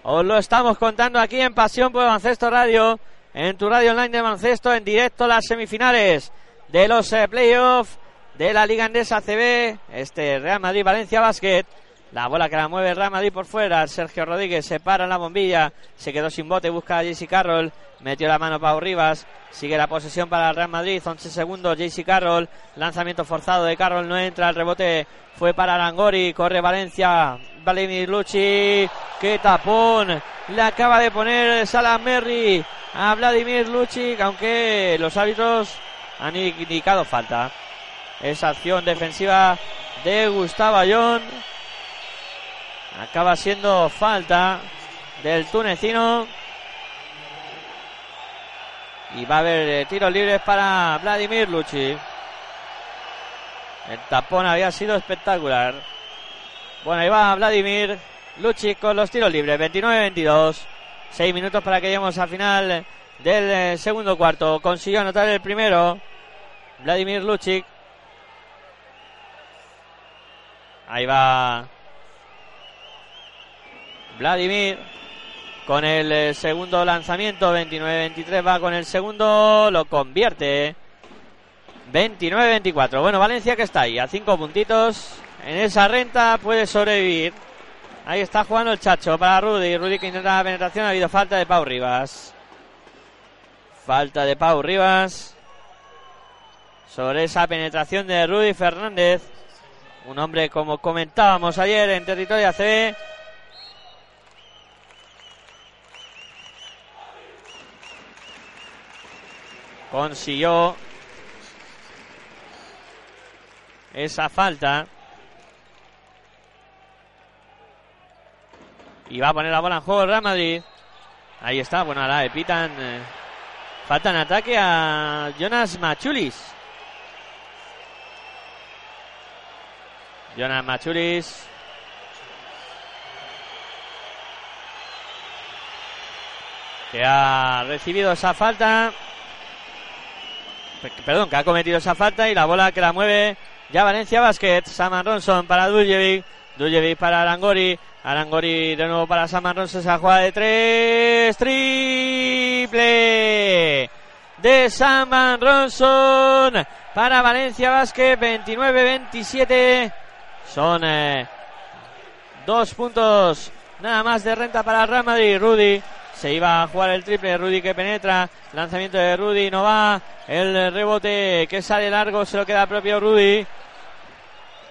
Os lo estamos contando aquí en Pasión por Baloncesto Radio, en tu radio online de baloncesto, en directo las semifinales de los eh, playoffs de la Liga Andesa CB, este Real Madrid Valencia Basket. La bola que la mueve Real Madrid por fuera. Sergio Rodríguez se para en la bombilla. Se quedó sin bote. Busca a JC Carroll. Metió la mano Pau Rivas. Sigue la posesión para el Real Madrid. 11 segundos. JC Carroll. Lanzamiento forzado de Carroll. No entra. El rebote fue para Arangori. Corre Valencia. Vladimir Luchi. Qué tapón. Le acaba de poner Salah Merry a Vladimir Luchi. Aunque los árbitros han indicado falta. Esa acción defensiva de Gustavo Ayón. Acaba siendo falta del tunecino. Y va a haber eh, tiros libres para Vladimir Luchi. El tapón había sido espectacular. Bueno, ahí va Vladimir Luchi con los tiros libres. 29-22. Seis minutos para que lleguemos al final del eh, segundo cuarto. Consiguió anotar el primero. Vladimir Lucic. Ahí va Vladimir con el eh, segundo lanzamiento. 29-23 va con el segundo. Lo convierte. 29-24. Bueno, Valencia que está ahí a cinco puntitos. En esa renta puede sobrevivir. Ahí está jugando el Chacho para Rudy. Rudy que intenta la penetración. Ha habido falta de Pau Rivas. Falta de Pau Rivas. Sobre esa penetración de Rudy Fernández. Un hombre como comentábamos ayer en territorio ACB. Consiguió esa falta. Y va a poner la bola en juego el Real Madrid. Ahí está, bueno, ahora le pitan. eh, falta en ataque a Jonas Machulis. Jonas Machulis. Que ha recibido esa falta. Pe- Perdón, que ha cometido esa falta y la bola que la mueve ya Valencia Basket. Saman Ronson para Duljevic. Duljevic para Arangori. Arangori de nuevo para Saman. Esa jugada de tres. Triple de Saman Ronson para Valencia Basket. 29-27. Son eh, dos puntos nada más de renta para Real Madrid. Rudy se iba a jugar el triple. Rudy que penetra. Lanzamiento de Rudy. No va. El rebote que sale largo se lo queda propio Rudy.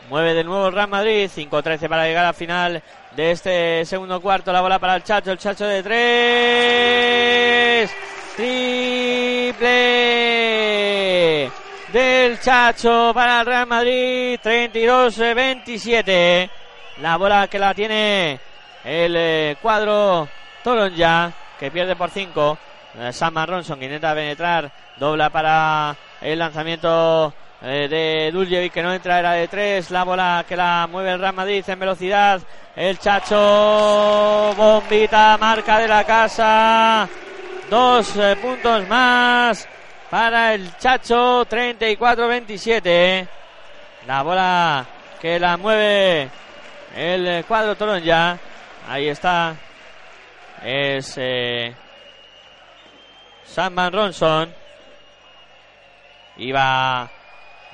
Mueve de nuevo el Real Madrid. 5-13 para llegar al final de este segundo cuarto. La bola para el Chacho. El Chacho de tres. Triple del Chacho para el Real Madrid. 32-27. La bola que la tiene el eh, cuadro Toronja, que pierde por 5. Sam Ronson que intenta penetrar. Dobla para el lanzamiento eh, de Duljevic que no entra, era de 3. La bola que la mueve el Real Madrid en velocidad. El Chacho, bombita, marca de la casa. Dos eh, puntos más para el Chacho, 34-27. La bola que la mueve el eh, cuadro Toronja. Ahí está. Es eh, Ronson. Iba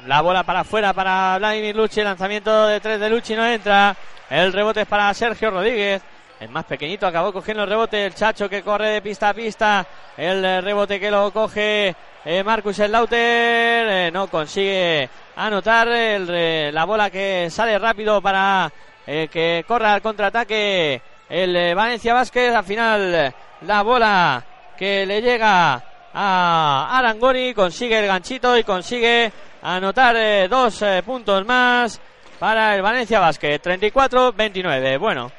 la bola para afuera para Vladimir Luchi. Lanzamiento de tres de Luchi no entra. El rebote es para Sergio Rodríguez. El más pequeñito acabó cogiendo el rebote. El Chacho que corre de pista a pista. El eh, rebote que lo coge eh, Marcus Lauter. Eh, no consigue anotar eh, la bola que sale rápido para eh, que corra al contraataque el Valencia Vázquez. Al final la bola que le llega a Arangoni consigue el ganchito y consigue anotar eh, dos eh, puntos más para el Valencia Basket. 34-29. Bueno,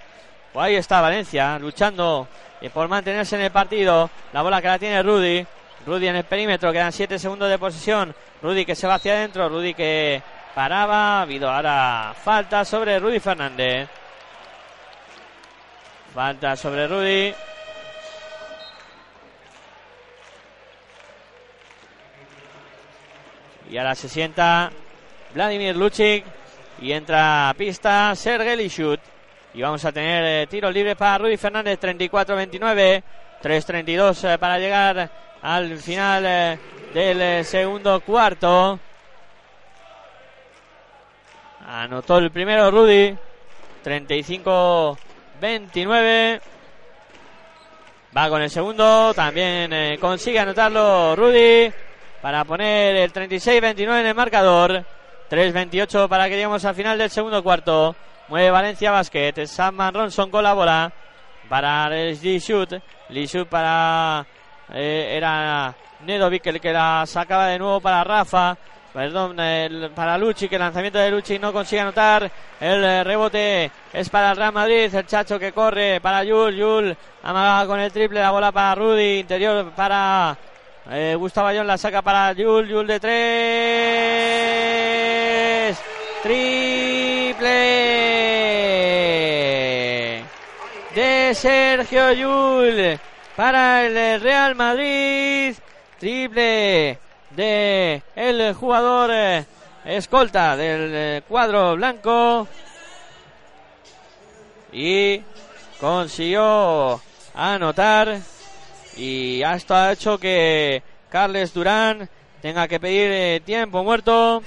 pues ahí está Valencia luchando eh, por mantenerse en el partido. La bola que la tiene Rudy. Rudy en el perímetro, quedan 7 segundos de posesión. Rudy que se va hacia adentro. Rudy que paraba. Ha habido ahora falta sobre Rudy Fernández. Falta sobre Rudy. Y ahora se sienta Vladimir Lucic y entra a pista Sergei Lishut. Y vamos a tener eh, tiro libre para Rudy Fernández, 34-29, 3-32 eh, para llegar al final eh, del eh, segundo cuarto. Anotó el primero Rudy, 35-29. Va con el segundo, también consigue anotarlo Rudy para poner el 36-29 en el marcador. 3-28 para que lleguemos al final del segundo cuarto. Mueve Valencia Basket. Sam Ronson con la bola para Lishut. Lishut para. eh, era Nedovic el que la sacaba de nuevo para Rafa. Perdón, para Luchi, que el lanzamiento de Luchi no consigue anotar. El eh, rebote es para el Real Madrid. El Chacho que corre para Yul. Yul amaga con el triple. La bola para Rudy. Interior para eh, Gustavo Ayón. La saca para Yul. Yul de tres. Triple de Sergio Yul para el Real Madrid. Triple de el jugador eh, escolta del eh, cuadro blanco. Y consiguió anotar. Y esto ha hecho que Carles Durán tenga que pedir eh, tiempo muerto.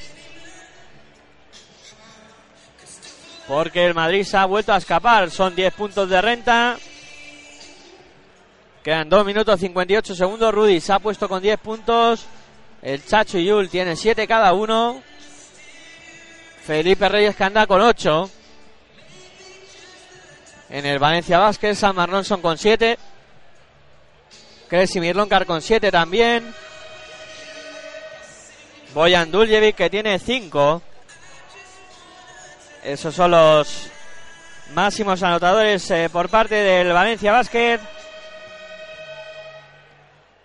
porque el Madrid se ha vuelto a escapar. Son 10 puntos de renta. Quedan 2 minutos 58 segundos. Rudy se ha puesto con 10 puntos. El Chacho y Yul tienen 7 cada uno. Felipe Reyes que anda con 8. En el Valencia Vázquez, San Marronson con 7. Kresimir Lonkar con 7 también. Boyan Duljevic que tiene 5. Esos son los máximos anotadores eh, por parte del Valencia Basket.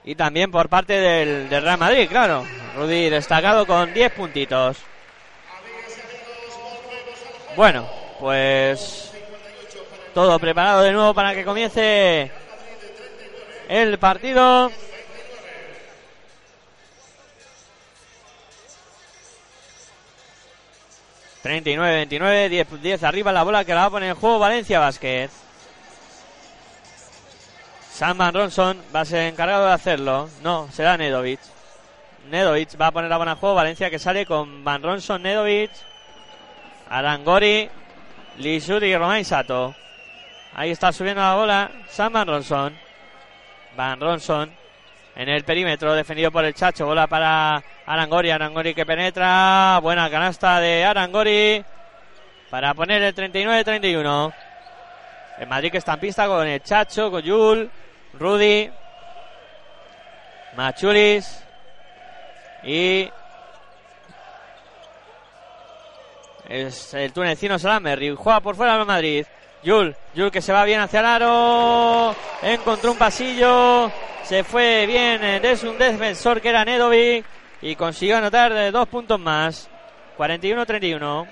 Y también por parte del, del Real Madrid, claro. Rudy destacado con 10 puntitos. Bueno, pues todo preparado de nuevo para que comience el partido. ...39-29, 10, 10 arriba la bola que la va a poner en juego Valencia Vázquez. Sam Van Ronson va a ser encargado de hacerlo. No, será Nedovic. Nedovic va a poner la bola en juego. Valencia que sale con Van Ronson, Nedovic, Arangori, Lisuri y Romain Sato. Ahí está subiendo la bola Sam Van Ronson. Van Ronson en el perímetro, defendido por el Chacho. Bola para Arangori. Arangori que penetra. Buena canasta de Arangori para poner el 39-31. El Madrid que está en pista con el Chacho, con Yul, Rudy, Machulis y es el tunecino Salamerri. Juega por fuera el Madrid. Yul, Yul que se va bien hacia el aro. Encontró un pasillo. Se fue bien desde un defensor que era Nedovic. Y consiguió anotar dos puntos más. 41-31.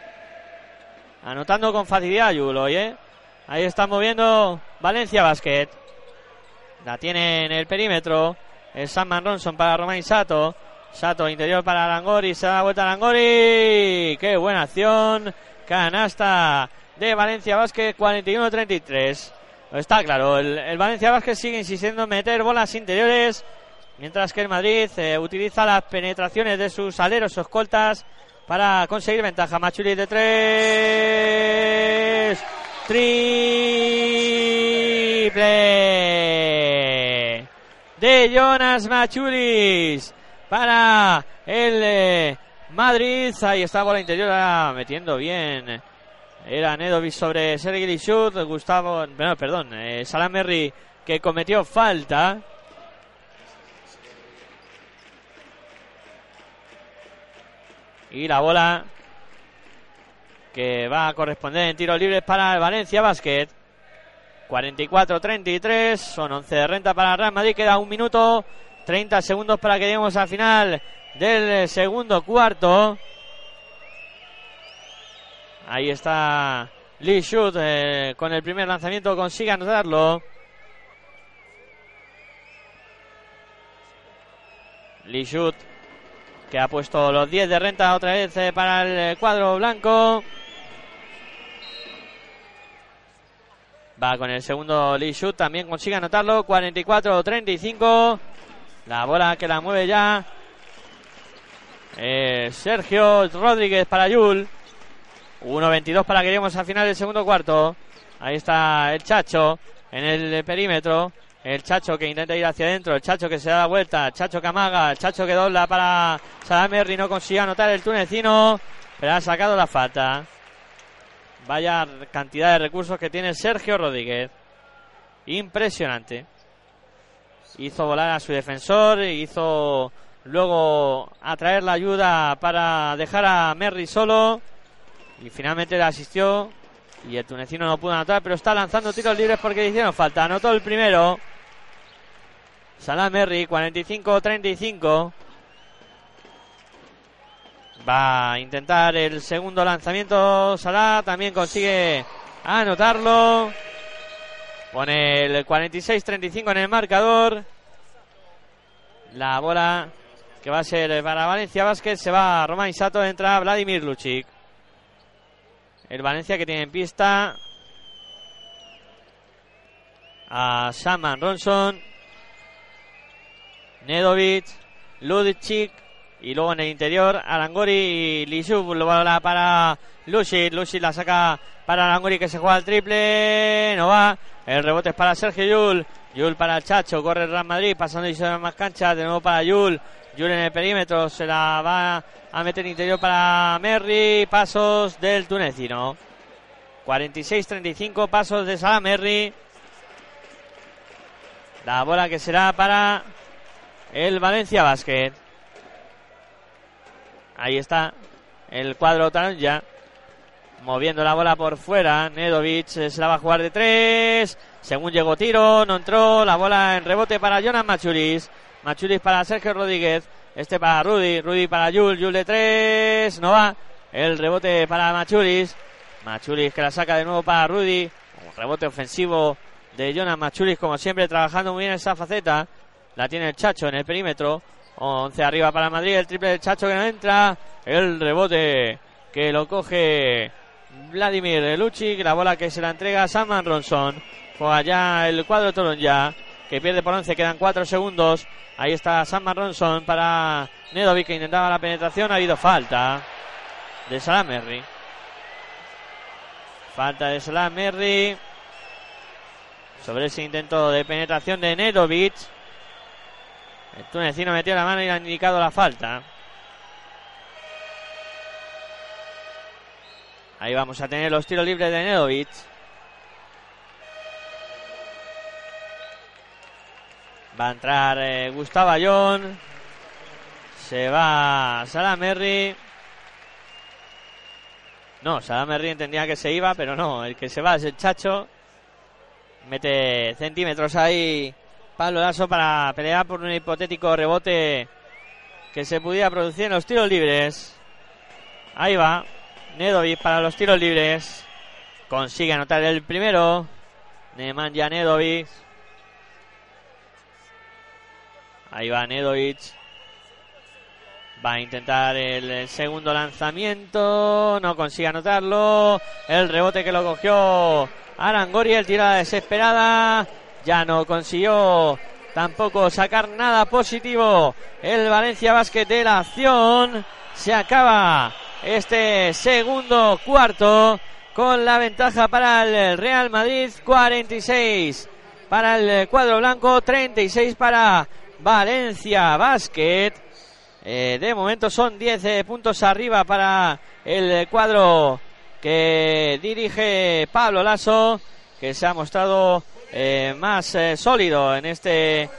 Anotando con facilidad Yul hoy, ¿eh? Ahí está moviendo Valencia Basket. La tiene en el perímetro. Es Sam Ronson para Romain Sato. Sato interior para Arangori. Se da vuelta a. Qué buena acción. Canasta de Valencia Basket 41-33. Está claro, el, Valencia Basket sigue insistiendo en meter bolas interiores. Mientras que el Madrid eh, utiliza las penetraciones de sus aleros o escoltas para conseguir ventaja. Machuli de tres. Triple de Jonas Machulis para el eh, Madrid. Ahí está bola interior ah, metiendo bien. Era Nedovic sobre Sergei Lishut. Gustavo, no, perdón, eh, Salamerri que cometió falta. Y la bola que va a corresponder en tiros libres para el Valencia Basket. 44-33, son 11 de renta para Real Madrid, queda un minuto, 30 segundos para que lleguemos al final del segundo cuarto. Ahí está Lee Shoot eh, con el primer lanzamiento, consigue anotarlo. Lee Shoot que ha puesto los 10 de renta otra vez eh, para el cuadro blanco. Va con el segundo Lee Shoot, también consigue anotarlo. 44-35. La bola que la mueve ya. Eh, Sergio Rodríguez para Yul. 1-22 para que lleguemos al final del segundo cuarto. Ahí está el Chacho en el perímetro. El Chacho que intenta ir hacia adentro. El Chacho que se da la vuelta. El Chacho que amaga. El Chacho que dobla para Salamerri. No consigue anotar el tunecino. Pero ha sacado la falta. Vaya cantidad de recursos que tiene Sergio Rodríguez. Impresionante. Hizo volar a su defensor, hizo luego atraer la ayuda para dejar a Merry solo. Y finalmente le asistió. Y el tunecino no pudo anotar, pero está lanzando tiros libres porque le hicieron falta. Anotó el primero. Salah Merry, 45-35. Va a intentar el segundo lanzamiento. Salah también consigue anotarlo. Pone el 46-35 en el marcador. La bola que va a ser para Valencia Basket. Se va a Romain Sato. Entra Vladimir Lucic. El Valencia que tiene en pista a Saman Ronson, Nedovic, Ludicic Y luego en el interior, Arangori y Lishu. Lo bola para Lucy. Lucy la saca para Arangori que se juega el triple. No va. El rebote es para Sergio Yul. Yul para el Chacho. Corre el Real Madrid. Pasando y se más cancha. De nuevo para Yul. Yul en el perímetro. Se la va a meter interior para Merry. Pasos del tunecino. 46-35. Pasos de Salah Merry. La bola que será para el Valencia Basket. Ahí está el cuadro ya Moviendo la bola por fuera. Nedovic se la va a jugar de tres. Según llegó tiro, no entró. La bola en rebote para Jonas Machulis. Machulis para Sergio Rodríguez. Este para Rudy. Rudy para Jul. Jul de tres. No va. El rebote para Machulis. Machulis que la saca de nuevo para Rudy. Un rebote ofensivo de Jonas Machulis, como siempre, trabajando muy bien esa faceta. La tiene el Chacho en el perímetro. 11 arriba para Madrid. El triple del Chacho que no entra. El rebote que lo coge Vladimir Lucic. La bola que se la entrega a Saman Ronson. Juega ya el cuadro Toron ya. Que pierde por 11. Quedan 4 segundos. Ahí está Saman Ronson para Nedovic que intentaba la penetración. Ha habido falta de Salamerri. Falta de Salamerri sobre ese intento de penetración de Nedovic. El tunecino metió la mano y ha indicado la falta. Ahí vamos a tener los tiros libres de Nedovic. Va a entrar eh, Gustavo Ayón. Se va Salamerri. No, Salamerri entendía que se iba, pero no, el que se va es el Chacho. Mete centímetros ahí Pablo Lasso para pelear por un hipotético rebote que se pudiera producir en los tiros libres. Ahí va. Nedovic para los tiros libres. Consigue anotar el primero. Nemanja Nedovic. Ahí va Nedovic. Va a intentar el segundo lanzamiento. No consigue anotarlo. El rebote que lo cogió Arangori. El tirada desesperada. Ya no consiguió tampoco sacar nada positivo. El Valencia Basket de la acción. Se acaba este segundo cuarto con la ventaja para el Real Madrid. 46 para el cuadro blanco. 36 para Valencia Basket. Eh, de momento son 10 eh, puntos arriba para el cuadro que dirige Pablo Lasso, que se ha mostrado eh, más sólido en este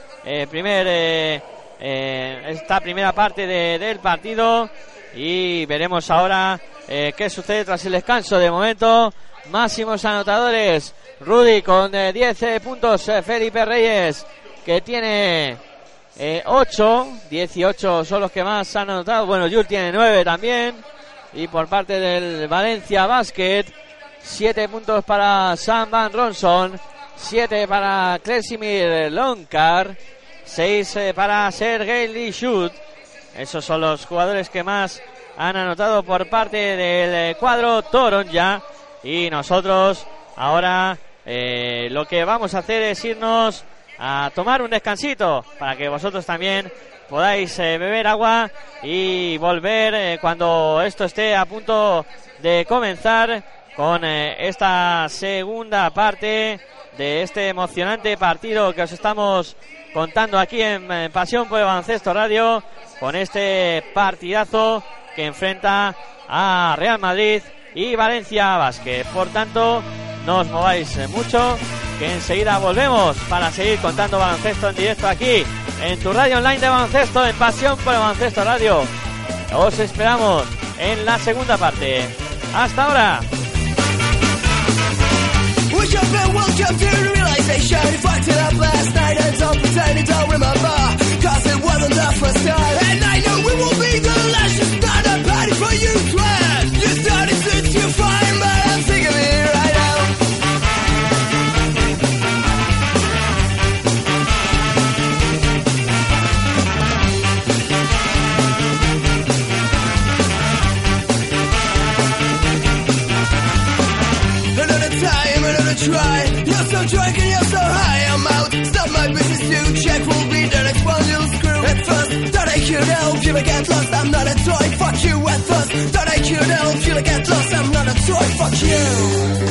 primer esta primera parte del partido y veremos ahora qué sucede tras el descanso. De momento, máximos anotadores. Rudy con 10 puntos. Felipe Reyes que tiene eh, 8, 18 son los que más han anotado. Bueno, Yul tiene 9 también. Y por parte del Valencia Basket, 7 puntos para Sam Van Ronson, 7 para Kresimir Lonkar, 6 eh, para Sergei Lishut. Esos son los jugadores que más han anotado por parte del eh, cuadro Toronja. Y nosotros ahora eh, lo que vamos a hacer es irnos a tomar un descansito para que vosotros también podáis eh, beber agua y volver eh, cuando esto esté a punto de comenzar con eh, esta segunda parte de este emocionante partido que os estamos contando aquí en, Pasión por el Baloncesto Radio con este partidazo que enfrenta a Real Madrid y Valencia Basket. Por tanto, no os mováis mucho que enseguida volvemos para seguir contando baloncesto en directo aquí en tu radio online de baloncesto en Pasión por Baloncesto Radio. Os esperamos en la segunda parte. Hasta ahora. you now, feel I get lost, I'm not a toy, fuck you at first. Don't I you now, feel I get lost, I'm not a toy, fuck you.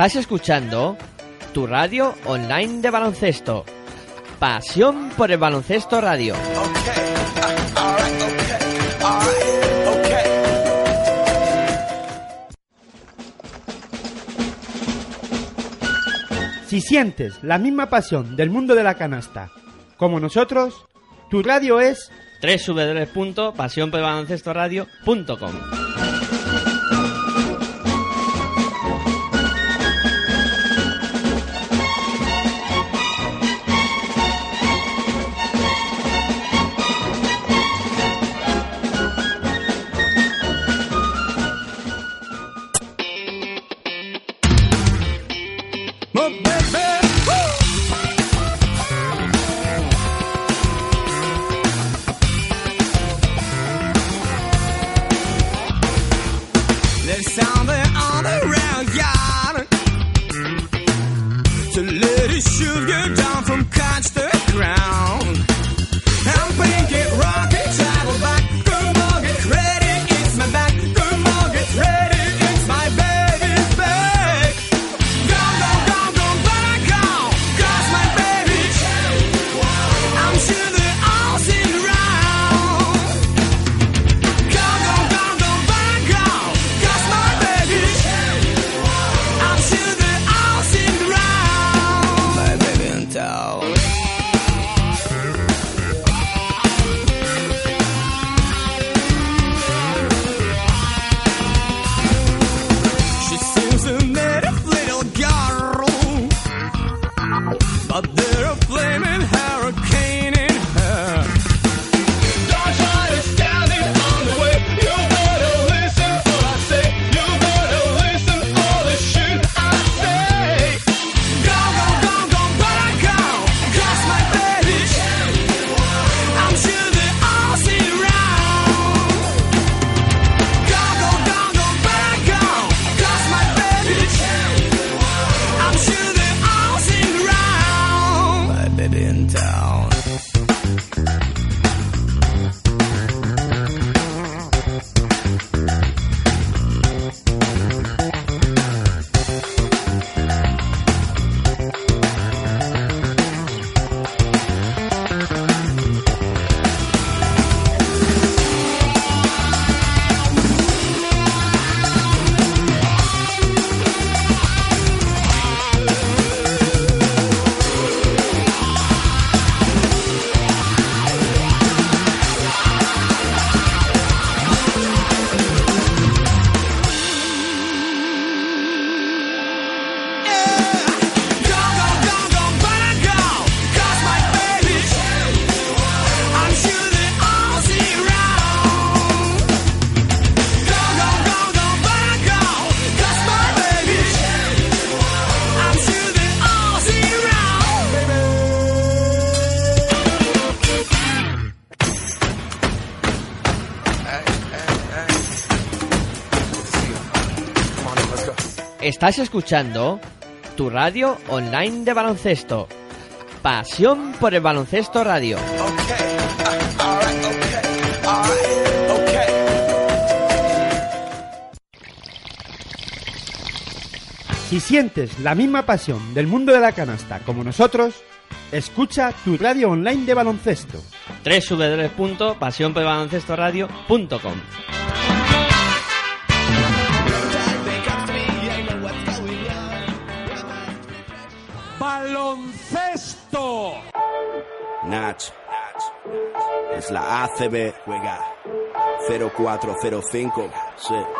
Estás escuchando tu radio online de baloncesto. Pasión por el baloncesto radio. Si sientes la misma pasión del mundo de la canasta como nosotros, tu radio es www.pasionporbaloncestoradio.com. Estás escuchando tu radio online de baloncesto. Pasión por el baloncesto radio. Si sientes la misma pasión del mundo de la canasta como nosotros, escucha tu radio online de baloncesto. www.pasionporbaloncestoradio.com directo. Nach, es la ACB, juega 0405. Sí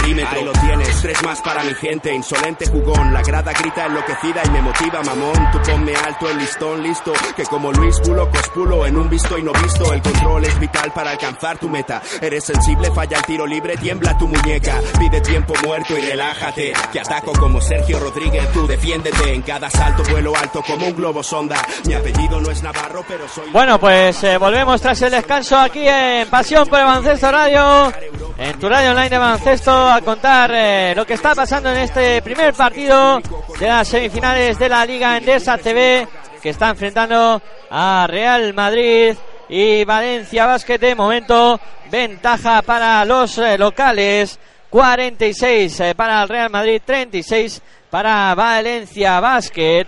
perímetro. Ahí lo tienes, tres más para mi gente, insolente jugón. La grada grita enloquecida y me motiva, mamón. Tú ponme alto el listón, listo. Que como Luis Pulo, cospulo en un visto y no visto. El control es vital para alcanzar tu meta. Eres sensible, falla el tiro libre, tiembla tu muñeca. Pide tiempo muerto y relájate. Que ataco como Sergio Rodríguez, tú defiéndete. En cada salto vuelo alto como un globo sonda. Mi apellido no es Navarro, pero soy. Bueno, pues eh, volvemos tras el descanso aquí en Pasión por el Baloncesto Radio, en tu radio online de baloncesto, a contar eh, lo que está pasando en este primer partido de las semifinales de la Liga Endesa CB, que está enfrentando a Real Madrid y Valencia Basket. De momento, ventaja para los eh, locales, 46 eh, para el Real Madrid, 36 para Valencia Basket.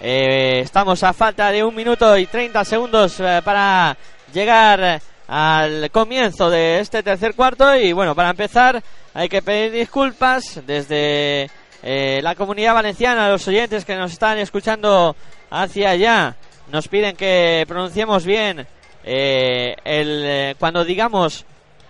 Estamos a falta de un minuto y 30 segundos para llegar al comienzo de este tercer cuarto y bueno, para empezar hay que pedir disculpas desde eh, la comunidad valenciana, los oyentes que nos están escuchando hacia allá. Nos piden que pronunciemos bien eh, el eh, cuando digamos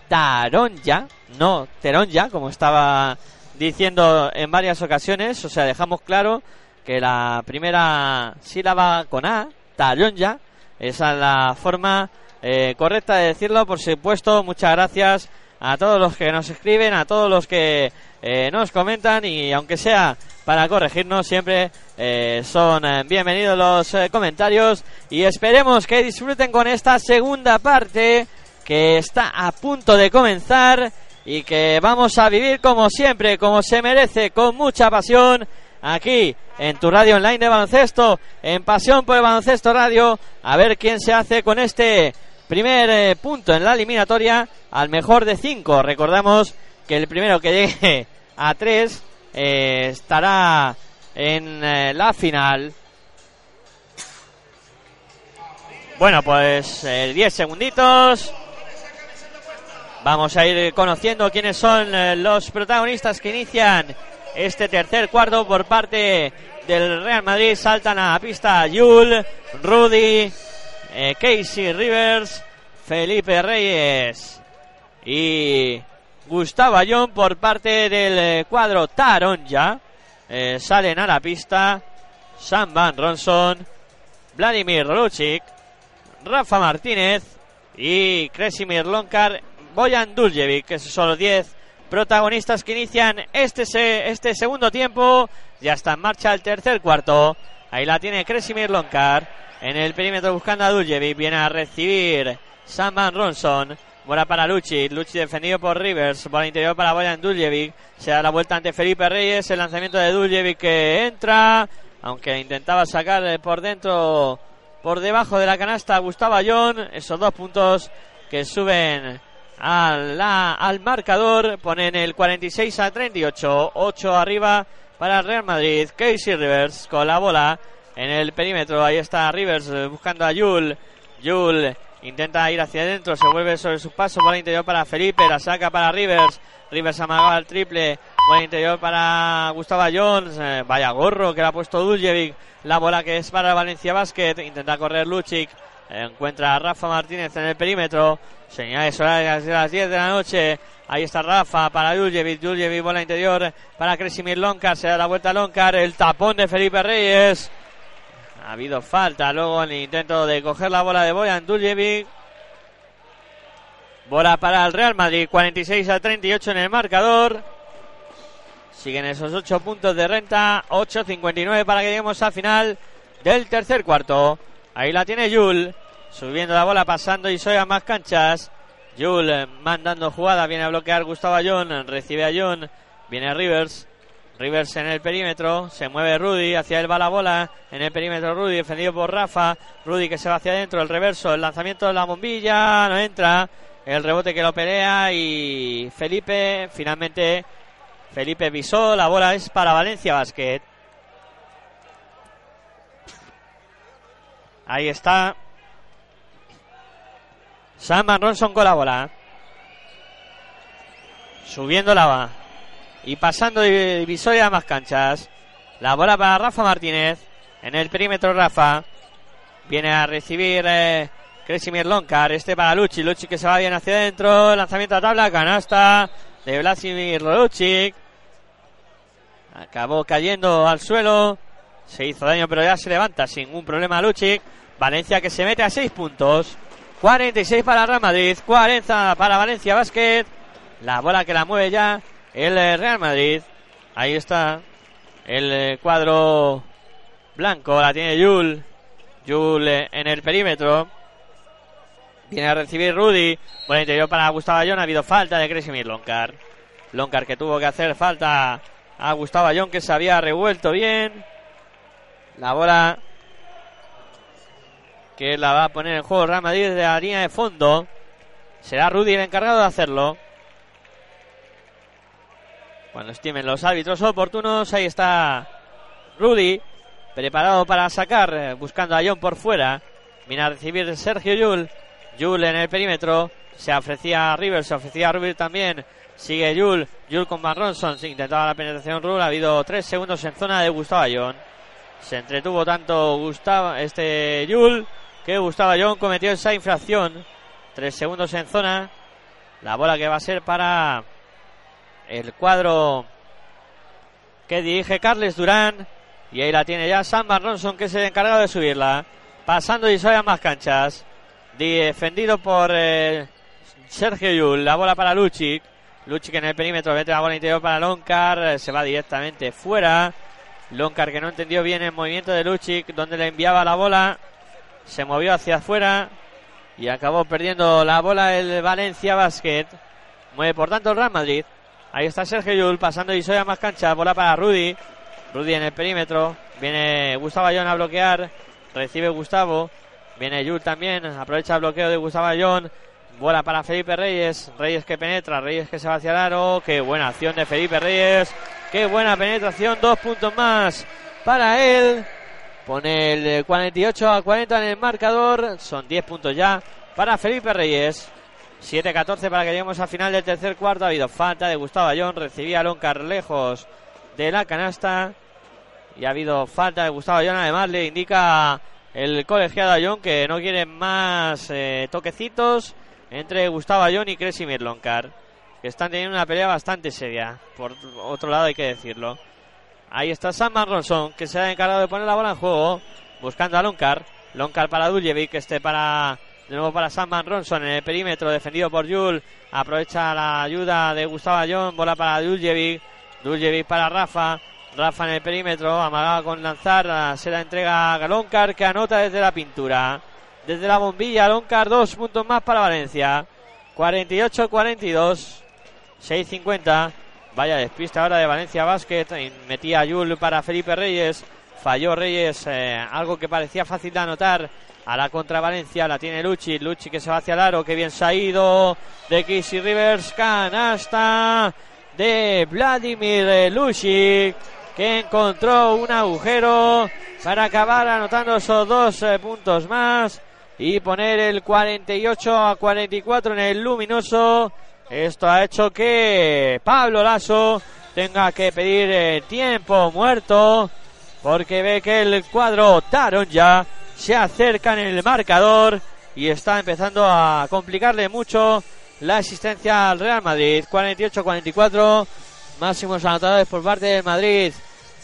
Taronja, no Teronja, como estaba diciendo en varias ocasiones, o sea, dejamos claro que la primera sílaba con A, Taronja, esa es la forma eh, correcta de decirlo. Por supuesto, muchas gracias a todos los que nos escriben, a todos los que eh, nos comentan y aunque sea para corregirnos, siempre eh, son bienvenidos los comentarios y esperemos que disfruten con esta segunda parte que está a punto de comenzar y que vamos a vivir como siempre, como se merece, con mucha pasión aquí en tu radio online de baloncesto, en Pasión por el Baloncesto Radio, a ver quién se hace con este primer eh, punto en la eliminatoria al mejor de cinco. Recordamos que el primero que llegue a tres eh, estará en eh, la final. Bueno, pues 10 segunditos. Vamos a ir conociendo quiénes son los protagonistas que inician este tercer cuarto por parte del Real Madrid. Saltan a pista Yul, Rudy, eh, Casey Rivers, Felipe Reyes y Gustavo Ayón por parte del eh, cuadro Taronja. Eh, salen a la pista Sam Van Ronson, Vladimir Lucic, Rafa Martínez y Kresimir Lonkar, Boyan Duljevic, que son los 10 protagonistas que inician este, se- este segundo tiempo. Ya está en marcha el tercer cuarto. Ahí la tiene Kresimir Lonkar en el perímetro buscando a Duljevic. Viene a recibir Sam Van Ronson. Bola para Lucic, Lucic defendido por Rivers, bola interior para Boyan Duljevic, se da la vuelta ante Felipe Reyes, el lanzamiento de Duljevic que entra, aunque intentaba sacar eh, por dentro, por debajo de la canasta Gustavo Ayón, esos dos puntos que suben a la- al marcador, ponen el 46 a 38, 8 arriba para el Real Madrid, Casey Rivers con la bola en el perímetro, ahí está Rivers eh, buscando a Yul, Yul intenta ir hacia adentro, se vuelve sobre sus pasos, bola interior para Felipe, la saca para Rivers, Rivers amagaba el triple, bola interior para Gustavo Jones, eh, vaya gorro que le ha puesto Duljevic, la bola que es para Valencia Basket, intenta correr Lucic, encuentra a Rafa Martínez en el perímetro, señales horarias de las 10 de la noche, ahí está Rafa para Duljevic, Duljevic bola interior para Kresimir Lonkar, se da la vuelta a Lonkar, el tapón de Felipe Reyes, ha habido falta luego en el intento de coger la bola de Boyan Duljevic. Bola para el Real Madrid, 46 a 38 en el marcador. Siguen esos 8 puntos de renta, 8.59 para que lleguemos al final del tercer cuarto. Ahí la tiene Yul, subiendo la bola, pasando y soy a más canchas. Eh, mandando jugada, viene a bloquear Gustavo Ayón, recibe a Ayón, viene Rivers. Rivers en el perímetro, se mueve Rudy, hacia él va la bola, en el perímetro Rudy, defendido por Rafa, Rudy que se va hacia adentro, el reverso, el lanzamiento de la bombilla, no entra, el rebote que lo pelea y Felipe finalmente Felipe Bisó. La bola es para Valencia Basket. Ahí está. Sam Van Ronson con la bola. Subiendo la va. Y pasando divisoria a más canchas. La bola para Rafa Martínez. En el perímetro Rafa. Viene a recibir eh, Kresimir Loncar. Este para Luchi. Luchi que se va bien hacia adentro. Lanzamiento a tabla. Canasta de Vladimir Lucic. Acabó cayendo al suelo. Se hizo daño, pero ya se levanta sin ningún problema Lucic. Valencia que se mete a 6 puntos. 46 para Real Madrid. 40 para Valencia Basket. La bola que la mueve ya el eh, Real Madrid. Ahí está el eh, cuadro blanco. La tiene Yul. Yul eh, en el perímetro. Viene a recibir Rudy. Buen interior para Gustavo Ayón. Ha habido falta de Kresimir Loncar. Loncar que tuvo que hacer falta a Gustavo Ayón que se había revuelto bien. La bola que la va a poner en juego Real Madrid desde la línea de fondo. Será Rudy el encargado de hacerlo. Cuando estimen los árbitros oportunos, ahí está Rudy, preparado para sacar, eh, buscando a John por fuera. Viene a recibir Sergio Yul. Yul en el perímetro. Se ofrecía a River, se ofrecía a River también. Sigue Yul. Yul con Van Ronson. Se intentaba la penetración Rule. Ha habido tres segundos en zona de Gustavo Ayón. Se entretuvo tanto Gustavo, este Yul que Gustavo Ayón cometió esa infracción. Tres segundos en zona. La bola que va a ser para el cuadro que dirige Carles Durán. Y ahí la tiene ya Sam Ronson, que es el encargado de subirla. Pasando y a más canchas. Defendido por eh, Sergio Yul. La bola para Lucic. Lucic en el perímetro. Mete la bola interior para Loncar. Se va directamente fuera. Loncar que no entendió bien el movimiento de Lucic. Donde le enviaba la bola. Se movió hacia afuera. Y acabó perdiendo la bola el Valencia Basket. Mueve por tanto el Real Madrid. Ahí está Sergio Yul pasando y soy a más cancha. Bola para Rudy. Rudy en el perímetro. Viene Gustavo Ayón a bloquear. Recibe Gustavo. Viene Yul también. Aprovecha el bloqueo de Gustavo Ayón. Bola para Felipe Reyes. Reyes que penetra. Reyes que se va hacia el aro. Qué buena acción de Felipe Reyes. Qué buena penetración. Dos puntos más para él. Pone el 48 a 40 en el marcador. Son 10 puntos ya para Felipe Reyes. 7-14 para que lleguemos al final del tercer cuarto. Ha habido falta de Gustavo Ayón. Recibía Loncar lejos de la canasta. Y ha habido falta de Gustavo Ayón. Además le indica el colegiado Ayón que no quiere más eh, toquecitos entre Gustavo Ayón y Kresimir Loncar. Que están teniendo una pelea bastante seria. Por otro lado hay que decirlo. Ahí está Sam Ronson que se ha encargado de poner la bola en juego. Buscando a Loncar. Loncar para Duljevic. Este para de nuevo para Sam Ronson en el perímetro, defendido por Yul. Aprovecha la ayuda de Gustavo Ayón. Bola para Duljevic. Duljevic para Rafa. Rafa en el perímetro, amagado con lanzar. Se la entrega a Loncar que anota desde la pintura. Desde la bombilla, Loncar, dos puntos más para Valencia. 48-42. 6-50. Vaya despista ahora de Valencia Basket. Metía a Yul para Felipe Reyes. Falló Reyes, eh, algo que parecía fácil de anotar a la contra Valencia la tiene Luchi, Luchi que se va hacia el aro, que bien se ha ido de Kissy Rivers, canasta de Vladimir Luchi que encontró un agujero para acabar anotando esos dos eh, puntos más y poner el 48 a 44 en el luminoso. Esto ha hecho que Pablo Lasso tenga que pedir eh, tiempo muerto porque ve que el cuadro Taron ya se acerca en el marcador y está empezando a complicarle mucho la asistencia al Real Madrid. 48-44, máximos anotadores por parte del Madrid.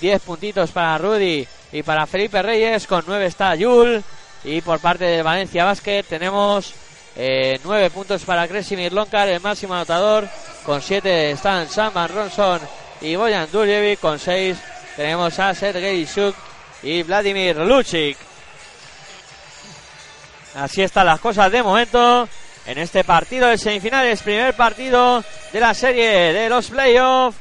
10 puntitos para Rudy y para Felipe Reyes. Con 9 está Yul. Y por parte de Valencia Basket tenemos eh, 9 puntos para Kresimir Lonkar, el máximo anotador. Con 7 están Saman Ronson y Boyan Duljevic. Con 6 tenemos a Sergei Shuk y Vladimir Lucic. Así están las cosas de momento en este partido de semifinales, primer partido de la serie de los playoffs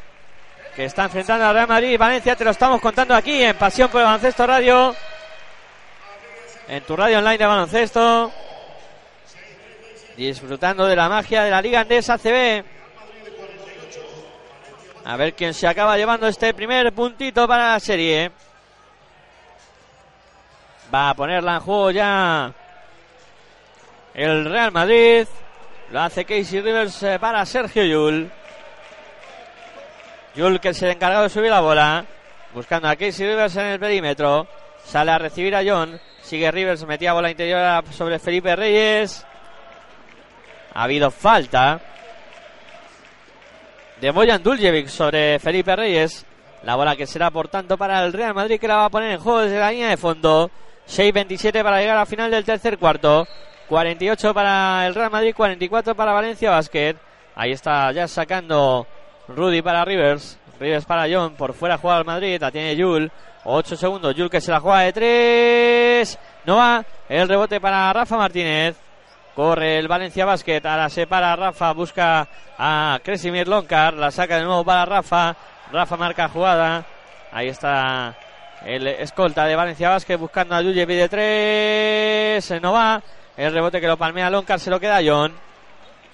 que está enfrentando a Real Madrid y Valencia. Te lo estamos contando aquí en Pasión por el Baloncesto Radio, en tu radio online de baloncesto, disfrutando de la magia de la Liga Andesa CB. A ver quién se acaba llevando este primer puntito para la serie. Va a ponerla en juego ya el Real Madrid. Lo hace Casey Rivers eh, para Sergio Yul. Yul que es el encargado de subir la bola. Buscando a Casey Rivers en el perímetro. Sale a recibir a John. Sigue Rivers, metía bola interior sobre Felipe Reyes. Ha habido falta de Boyan Duljevic sobre Felipe Reyes. La bola que será por tanto para el Real Madrid que la va a poner en juego desde la línea de fondo. 6-27 para llegar al final del tercer cuarto. 48 para el Real Madrid, 44 para Valencia Basket. Ahí está ya sacando Rudy para Rivers. Rivers para John. Por fuera juega el Madrid. La tiene Yul. 8 segundos. Yul que se la juega de 3. No va. El rebote para Rafa Martínez. Corre el Valencia Basket. Ahora se para Rafa. Busca a Kresimir Loncar. La saca de nuevo para Rafa. Rafa marca jugada. Ahí está el escolta de Valencia Basket buscando a Yuyevi de 3. No va. El rebote que lo palmea Loncar se lo queda a John.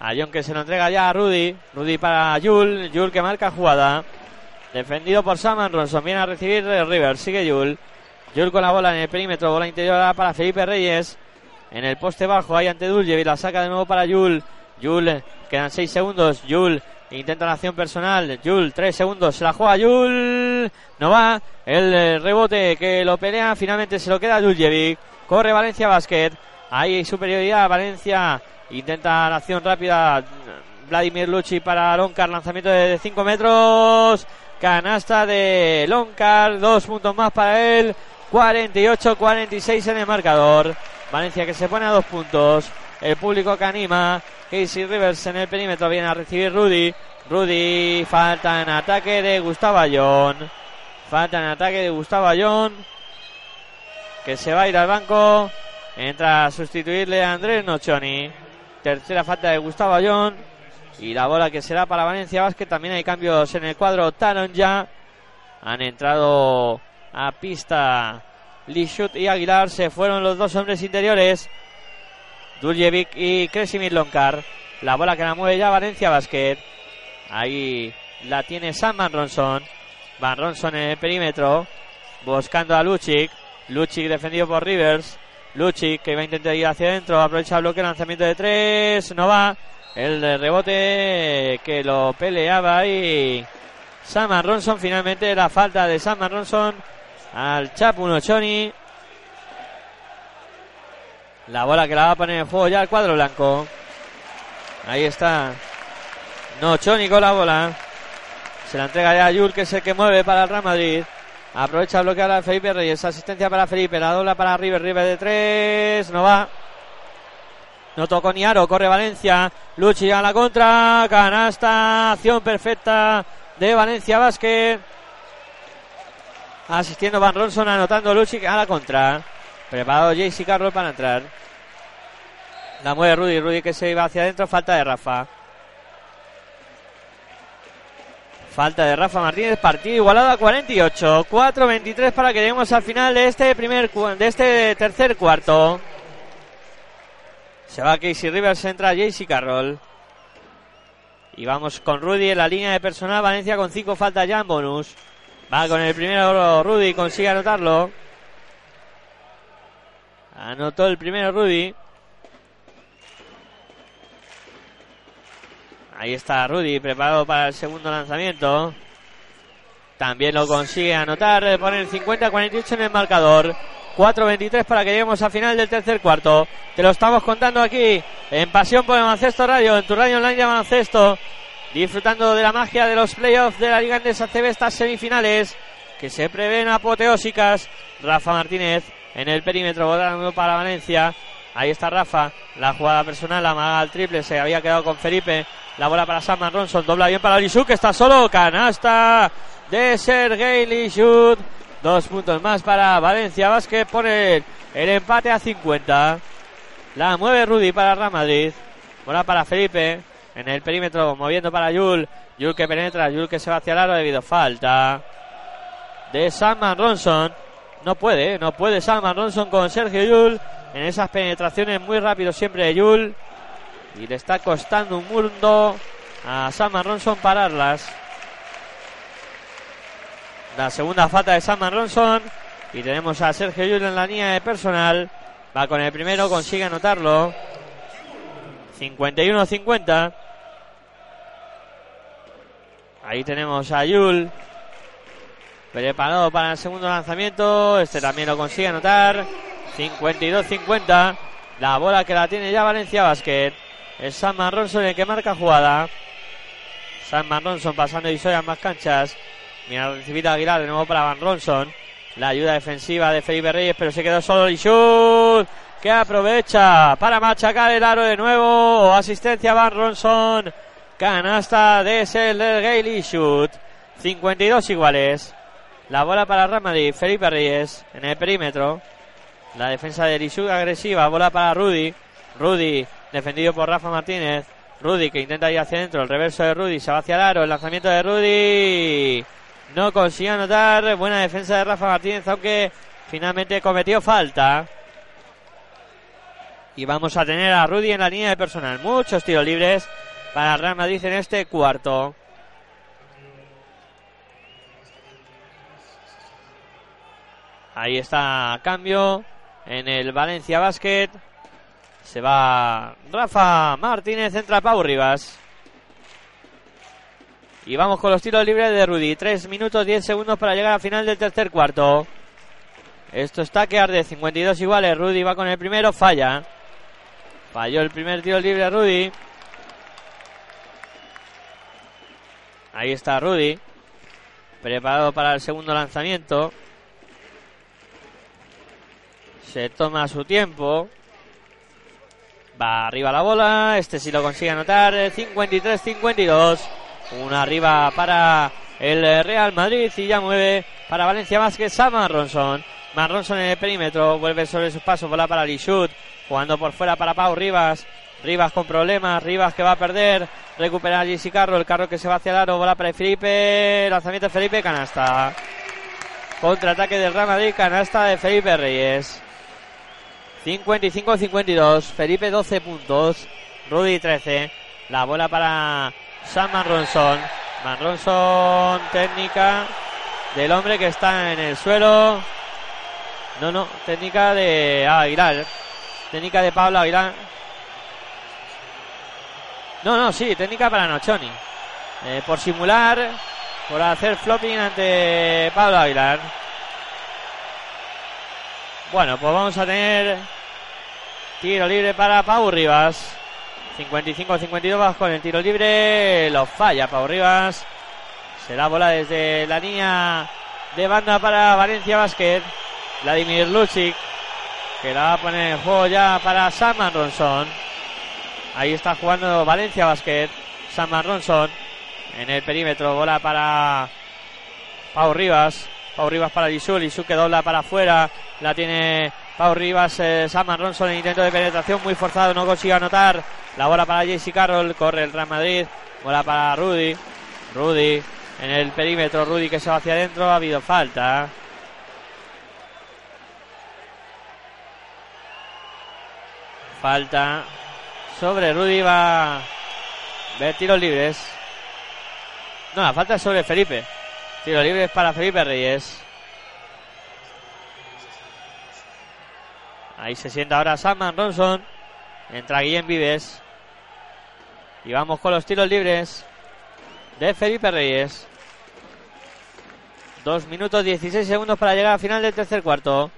A John que se lo entrega ya a Rudy. Rudy para Yul. Yul que marca jugada. Defendido por Saman Ronson. Viene a recibir River. Sigue Yul. Yul con la bola en el perímetro. Bola interior para Felipe Reyes. En el poste bajo. Ahí ante y La saca de nuevo para Yul. Yul. Quedan 6 segundos. Yul. Intenta la acción personal. Yul. 3 segundos. Se la juega Yul. No va. El rebote que lo pelea. Finalmente se lo queda Duljevic. Corre Valencia Basket. Hay superioridad. Valencia intenta la acción rápida. Vladimir Luchi para Loncar. Lanzamiento de 5 metros. Canasta de Loncar. Dos puntos más para él. 48-46 en el marcador. Valencia que se pone a dos puntos. El público que anima. Casey Rivers en el perímetro viene a recibir Rudy. Rudy falta en ataque de Gustavo Ayón. Falta en ataque de Gustavo Ayón. Que se va a ir al banco. Entra a sustituirle a Andrés Nochoni. Tercera falta de Gustavo Ayón. Y la bola que será para Valencia Basket. También hay cambios en el cuadro. Taron ya. Han entrado a pista Lishut y Aguilar. Se fueron los dos hombres interiores. Duljevic y Kresimir Lonkar. La bola que la mueve ya Valencia Basket. Ahí la tiene Sam Van Ronson. Van Ronson en el perímetro. Buscando a Luchik. Luchik defendido por Rivers. Luchik que va a intentar ir hacia adentro. Aprovecha el bloque, lanzamiento de tres. No va. El rebote que lo peleaba ahí. Sam Ronson. Finalmente la falta de Sam Ronson al Chapu Nochoni. La bola que la va a poner en juego ya el cuadro blanco. Ahí está. Nochoni con la bola. Se la entrega ya a Yul, que es el que mueve para el Real Madrid. Aprovecha a bloquear a Felipe Reyes. Asistencia para Felipe. La dobla para River. River de tres. No va. No tocó ni Aro. Corre Valencia. Luchi a la contra. Canasta. Acción perfecta de Valencia Basket. Asistiendo Van Ronson. Anotando Luchi a la contra. Preparado JC Carroll para entrar. La mueve Rudy. Rudy que se iba hacia adentro. Falta de Rafa. Falta de Rafa Martínez, partido igualado a 48. 4-23 para que lleguemos al final de este primer de este tercer cuarto. Se va Casey Rivers, entra JC Carroll. Y vamos con Rudy en la línea de personal. Valencia con 5 faltas ya en bonus. Va con el primero Rudy, consigue anotarlo. Anotó el primero Rudy. Ahí está Rudy, preparado para el segundo lanzamiento. También lo consigue anotar, poner 50-48 en el marcador. 4-23 para que lleguemos al final del tercer cuarto. Te lo estamos contando aquí en Pasión por el Baloncesto Radio, en tu radio online de baloncesto. Disfrutando de la magia de los playoffs de la Liga Andesa estas semifinales que se prevén apoteósicas. Rafa Martínez en el perímetro, votando para Valencia. Ahí está Rafa, la jugada personal, amaga al triple, se había quedado con Felipe. La bola para Sam Ronson, dobla bien para Lishuk, que está solo, canasta de Sergei Lishuk. Dos puntos más para Valencia Vázquez, pone el empate a 50. La mueve Rudy para Real Madrid. Bola para Felipe, en el perímetro, moviendo para Yul. Yul que penetra, Yul que se va hacia el aro debido a falta de Sam Ronson. No puede, no puede Salman Ronson con Sergio Yul en esas penetraciones muy rápido siempre de Yul. Y le está costando un mundo a Salman Ronson pararlas. La segunda falta de Sam Ronson. Y tenemos a Sergio Llull en la línea de personal. Va con el primero, consigue anotarlo. 51-50. Ahí tenemos a Yul. Preparado para el segundo lanzamiento. Este también lo consigue anotar. 52-50. La bola que la tiene ya Valencia Basket. Es Sam Ronson el que marca jugada. Sam Ronson pasando y a más canchas. Mira recibida Aguilar de nuevo para Van Ronson. La ayuda defensiva de Felipe Reyes, pero se quedó solo Lishut. Que aprovecha para machacar el aro de nuevo. Asistencia Van Ronson. Canasta de Selder Gay Shoot. 52 iguales. La bola para Ramadi. Felipe Reyes en el perímetro. La defensa de Lishut agresiva. Bola para Rudy. Rudy defendido por Rafa Martínez. Rudy que intenta ir hacia adentro. El reverso de Rudy se va hacia el aro. El lanzamiento de Rudy no consigue anotar. Buena defensa de Rafa Martínez, aunque finalmente cometió falta. Y vamos a tener a Rudy en la línea de personal. Muchos tiros libres para Real Madrid en este cuarto. Ahí está cambio en el Valencia Basket. Se va Rafa Martínez, entra Pau Rivas. Y vamos con los tiros libres de Rudy. 3 minutos 10 segundos para llegar al final del tercer cuarto. Esto está que arde. 52 iguales. Rudy va con el primero. Falla. Falló el primer tiro libre Rudy. Ahí está Rudy. Preparado para el segundo lanzamiento. Se toma su tiempo. Va arriba la bola. Este sí lo consigue anotar. 53-52. Una arriba para el Real Madrid. Y ya mueve para Valencia Vázquez. Sam Ronson. Marronson en el perímetro. Vuelve sobre sus pasos. Bola para Lishut. Jugando por fuera para Pau Rivas. Rivas con problemas. Rivas que va a perder. Recupera a Jesse Carro. El carro que se va hacia el aro. Bola para Felipe. Lanzamiento de Felipe. Canasta. Contraataque del Real Madrid. Canasta de Felipe Reyes. 55-52. Felipe 12 puntos. Rudy 13. La bola para Sam Manronson. Manronson técnica del hombre que está en el suelo. No, no, técnica de Aguilar. Técnica de Pablo Aguilar. No, no, sí, técnica para Nochoni. Eh, por simular, por hacer flopping ante Pablo Aguilar. Bueno, pues vamos a tener tiro libre para Pau Rivas. 55-52 con el tiro libre. Lo falla Pau Rivas. Será bola desde la línea de banda para Valencia Basket. Vladimir Lucic. Que la va a poner en juego ya para Sam Ronson. Ahí está jugando Valencia Basket. Sam Ronson. En el perímetro. Bola para Pau Rivas. Pau Rivas para Lisul. Lisul que dobla para afuera. La tiene Pau Rivas, eh, Sam Ronson en intento de penetración muy forzado, no consigue anotar. La bola para Jesse Carroll, corre el Real Madrid. Bola para Rudy. Rudy en el perímetro, Rudy que se va hacia adentro, ha habido falta. Falta sobre Rudy, va a ver tiros libres. No, la falta es sobre Felipe. Tiro libres para Felipe Reyes. Ahí se sienta ahora Sam Ronson. Entra Guillem Vives. Y vamos con los tiros libres de Felipe Reyes. Dos minutos 16 segundos para llegar al final del tercer cuarto.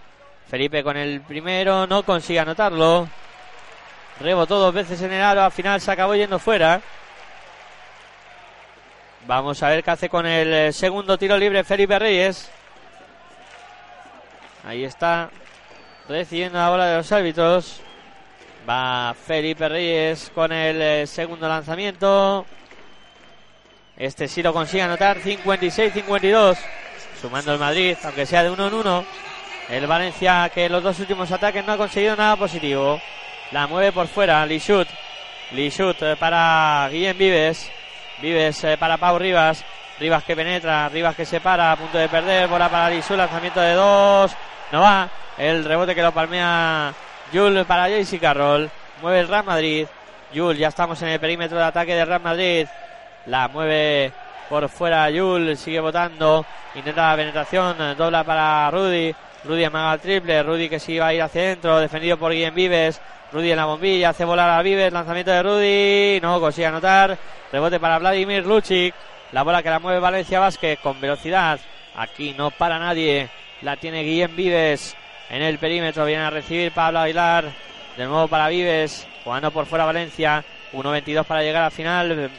Felipe con el primero no consigue anotarlo. Rebotó dos veces en el aro, al final se acabó yendo fuera. Vamos a ver qué hace con el segundo tiro libre Felipe Reyes. Ahí está recibiendo la bola de los árbitros. Va Felipe Reyes con el eh, segundo lanzamiento. Este sí lo consigue anotar. 56-52. Sumando el Madrid, aunque sea de uno en uno. El Valencia que en los dos últimos ataques no ha conseguido nada positivo. La mueve por fuera. Lishut. Lishut eh, para Guillem Vives. Vives eh, para Pau Rivas. Rivas que penetra. Rivas que se para. A punto de perder. Bola para Lishut. Lanzamiento de dos. No va. El rebote que lo palmea Jul para JC Carroll. Mueve el Real Madrid. Jul, ya estamos en el perímetro de ataque del Real Madrid. La mueve por fuera Yul, sigue votando, intenta la penetración, dobla para Rudy, Rudy amaga el triple, Rudy que sí va a ir hacia adentro, defendido por Guillem Vives, Rudy en la bombilla, hace volar a Vives, lanzamiento de Rudy, no consigue anotar, rebote para Vladimir Lucic, la bola que la mueve Valencia Vázquez con velocidad, aquí no para nadie, la tiene Guillem Vives en el perímetro, viene a recibir Pablo Aguilar, de nuevo para Vives, jugando por fuera Valencia, 1.22 para llegar al final,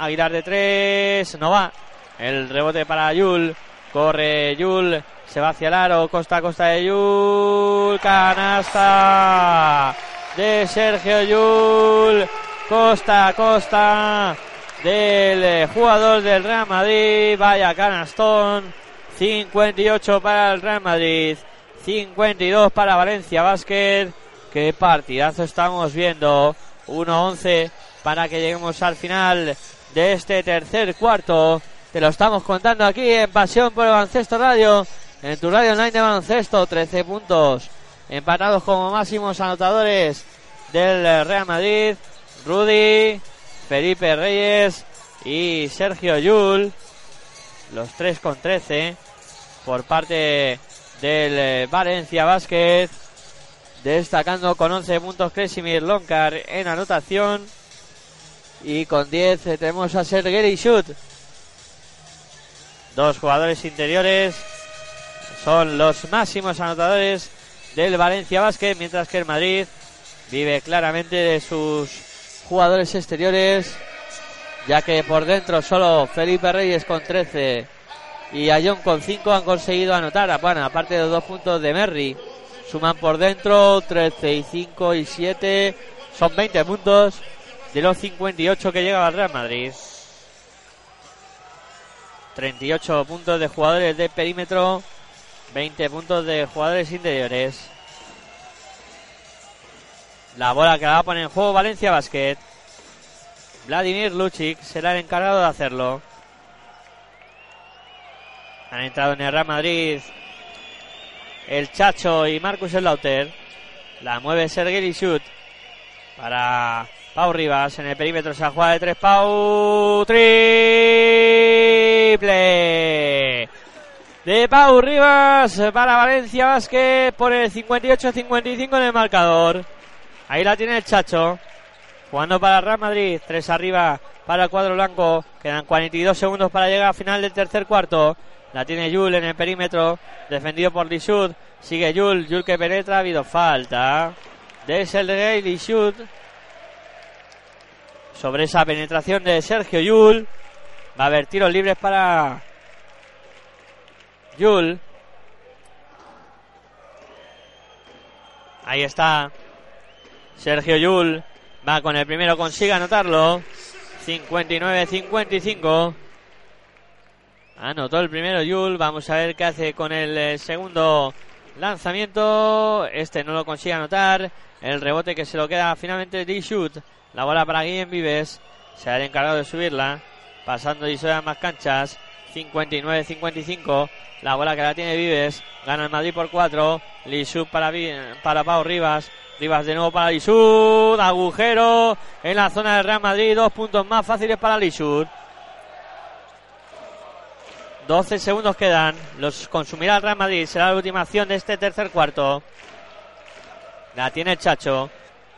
Aguilar de tres, no va. El rebote para Yul. Corre Yul. Se va hacia el aro. Costa a costa de Yul. Canasta de Sergio Yul. Costa a costa del eh, jugador del Real Madrid. Vaya canastón. 58 para el Real Madrid. 52 para Valencia Basket. Qué partidazo estamos viendo. 1-11 para que lleguemos al final de este tercer cuarto. Te lo estamos contando aquí en Pasión por el Baloncesto Radio, en tu radio online de baloncesto. 13 puntos empatados como máximos anotadores del Real Madrid. Rudy, Felipe Reyes y Sergio Yul. Los tres con 13 por parte del Valencia Basket. Destacando con 11 puntos Kresimir Loncar en anotación. Y con 10 tenemos a Sergei Shoot. Dos jugadores interiores son los máximos anotadores del Valencia Basket, mientras que el Madrid vive claramente de sus jugadores exteriores, ya que por dentro solo Felipe Reyes con 13 y Ayón con 5 han conseguido anotar. Bueno, aparte de los dos puntos de Merry, suman por dentro 13 y 5 y 7, son 20 puntos de los 58 que llega al Real Madrid. 38 puntos de jugadores de perímetro, 20 puntos de jugadores interiores. La bola que la va a poner en juego Valencia Basket. Vladimir Lucic será el encargado de hacerlo. Han entrado en el Real Madrid el Chacho y Marcus Lauter. La mueve Sergei Lishut para Pau Rivas en el perímetro se juega de tres Pau triple de Pau Rivas para Valencia Vázquez por el 58-55 en el marcador. Ahí la tiene el Chacho. Jugando para Real Madrid. Tres arriba para el cuadro blanco. Quedan 42 segundos para llegar al final del tercer cuarto. La tiene Yul en el perímetro. Defendido por Lishud. Sigue Yul. Yul que penetra. Ha habido falta. De Selgay Lishud sobre esa penetración de Sergio Yul. Va a haber tiros libres para Yul. Ahí está. Sergio Yul va con el primero, consigue anotarlo. 59-55. Anotó el primero Yul. Vamos a ver qué hace con el eh, segundo lanzamiento. Este no lo consigue anotar. El rebote que se lo queda finalmente de Shoot. La bola para Guillem Vives. Se ha encargado de subirla. Pasando y a más canchas. 59-55. La bola que la tiene Vives. Gana el Madrid por 4. Lisud para, para Pau Rivas. Rivas de nuevo para Lisud. Agujero en la zona del Real Madrid. Dos puntos más fáciles para Lisud. 12 segundos quedan. Los consumirá el Real Madrid. Será la última acción de este tercer cuarto. La tiene el Chacho.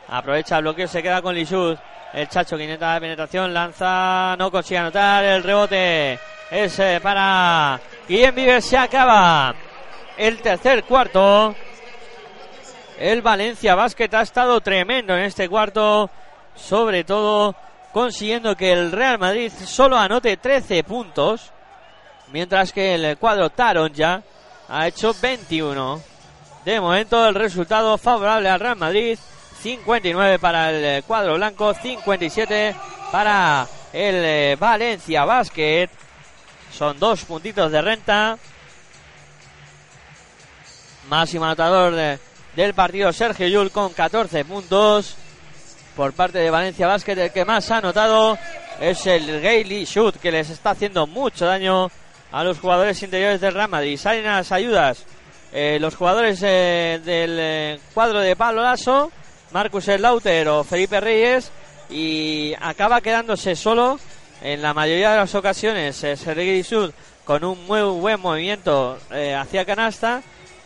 Aprovecha el bloqueo, se queda con Lisud. El Chacho que intenta la penetración, lanza, no consigue anotar. El rebote es eh, para Guillem Vives. Se acaba el tercer cuarto. El Valencia Basket ha estado tremendo en este cuarto. Sobre todo consiguiendo que el Real Madrid solo anote 13 puntos. Mientras que el cuadro Taron ya ha hecho 21. De momento el resultado favorable al Real Madrid. 59 para el cuadro blanco, 57 para el eh, Valencia Basket. Son dos puntitos de renta. Máximo anotador del partido Sergio Yul con 14 puntos. Por parte de Valencia Basket, el que más ha anotado es el Gailey Shoot, que les está haciendo mucho daño a los jugadores interiores del Real Madrid. Salen a las ayudas eh, los jugadores eh, del cuadro de Pablo Lasso Marcus Lauter o Felipe Reyes y acaba quedándose solo en la mayoría de las ocasiones eh, Sergei Sud con un muy buen movimiento eh, hacia canasta,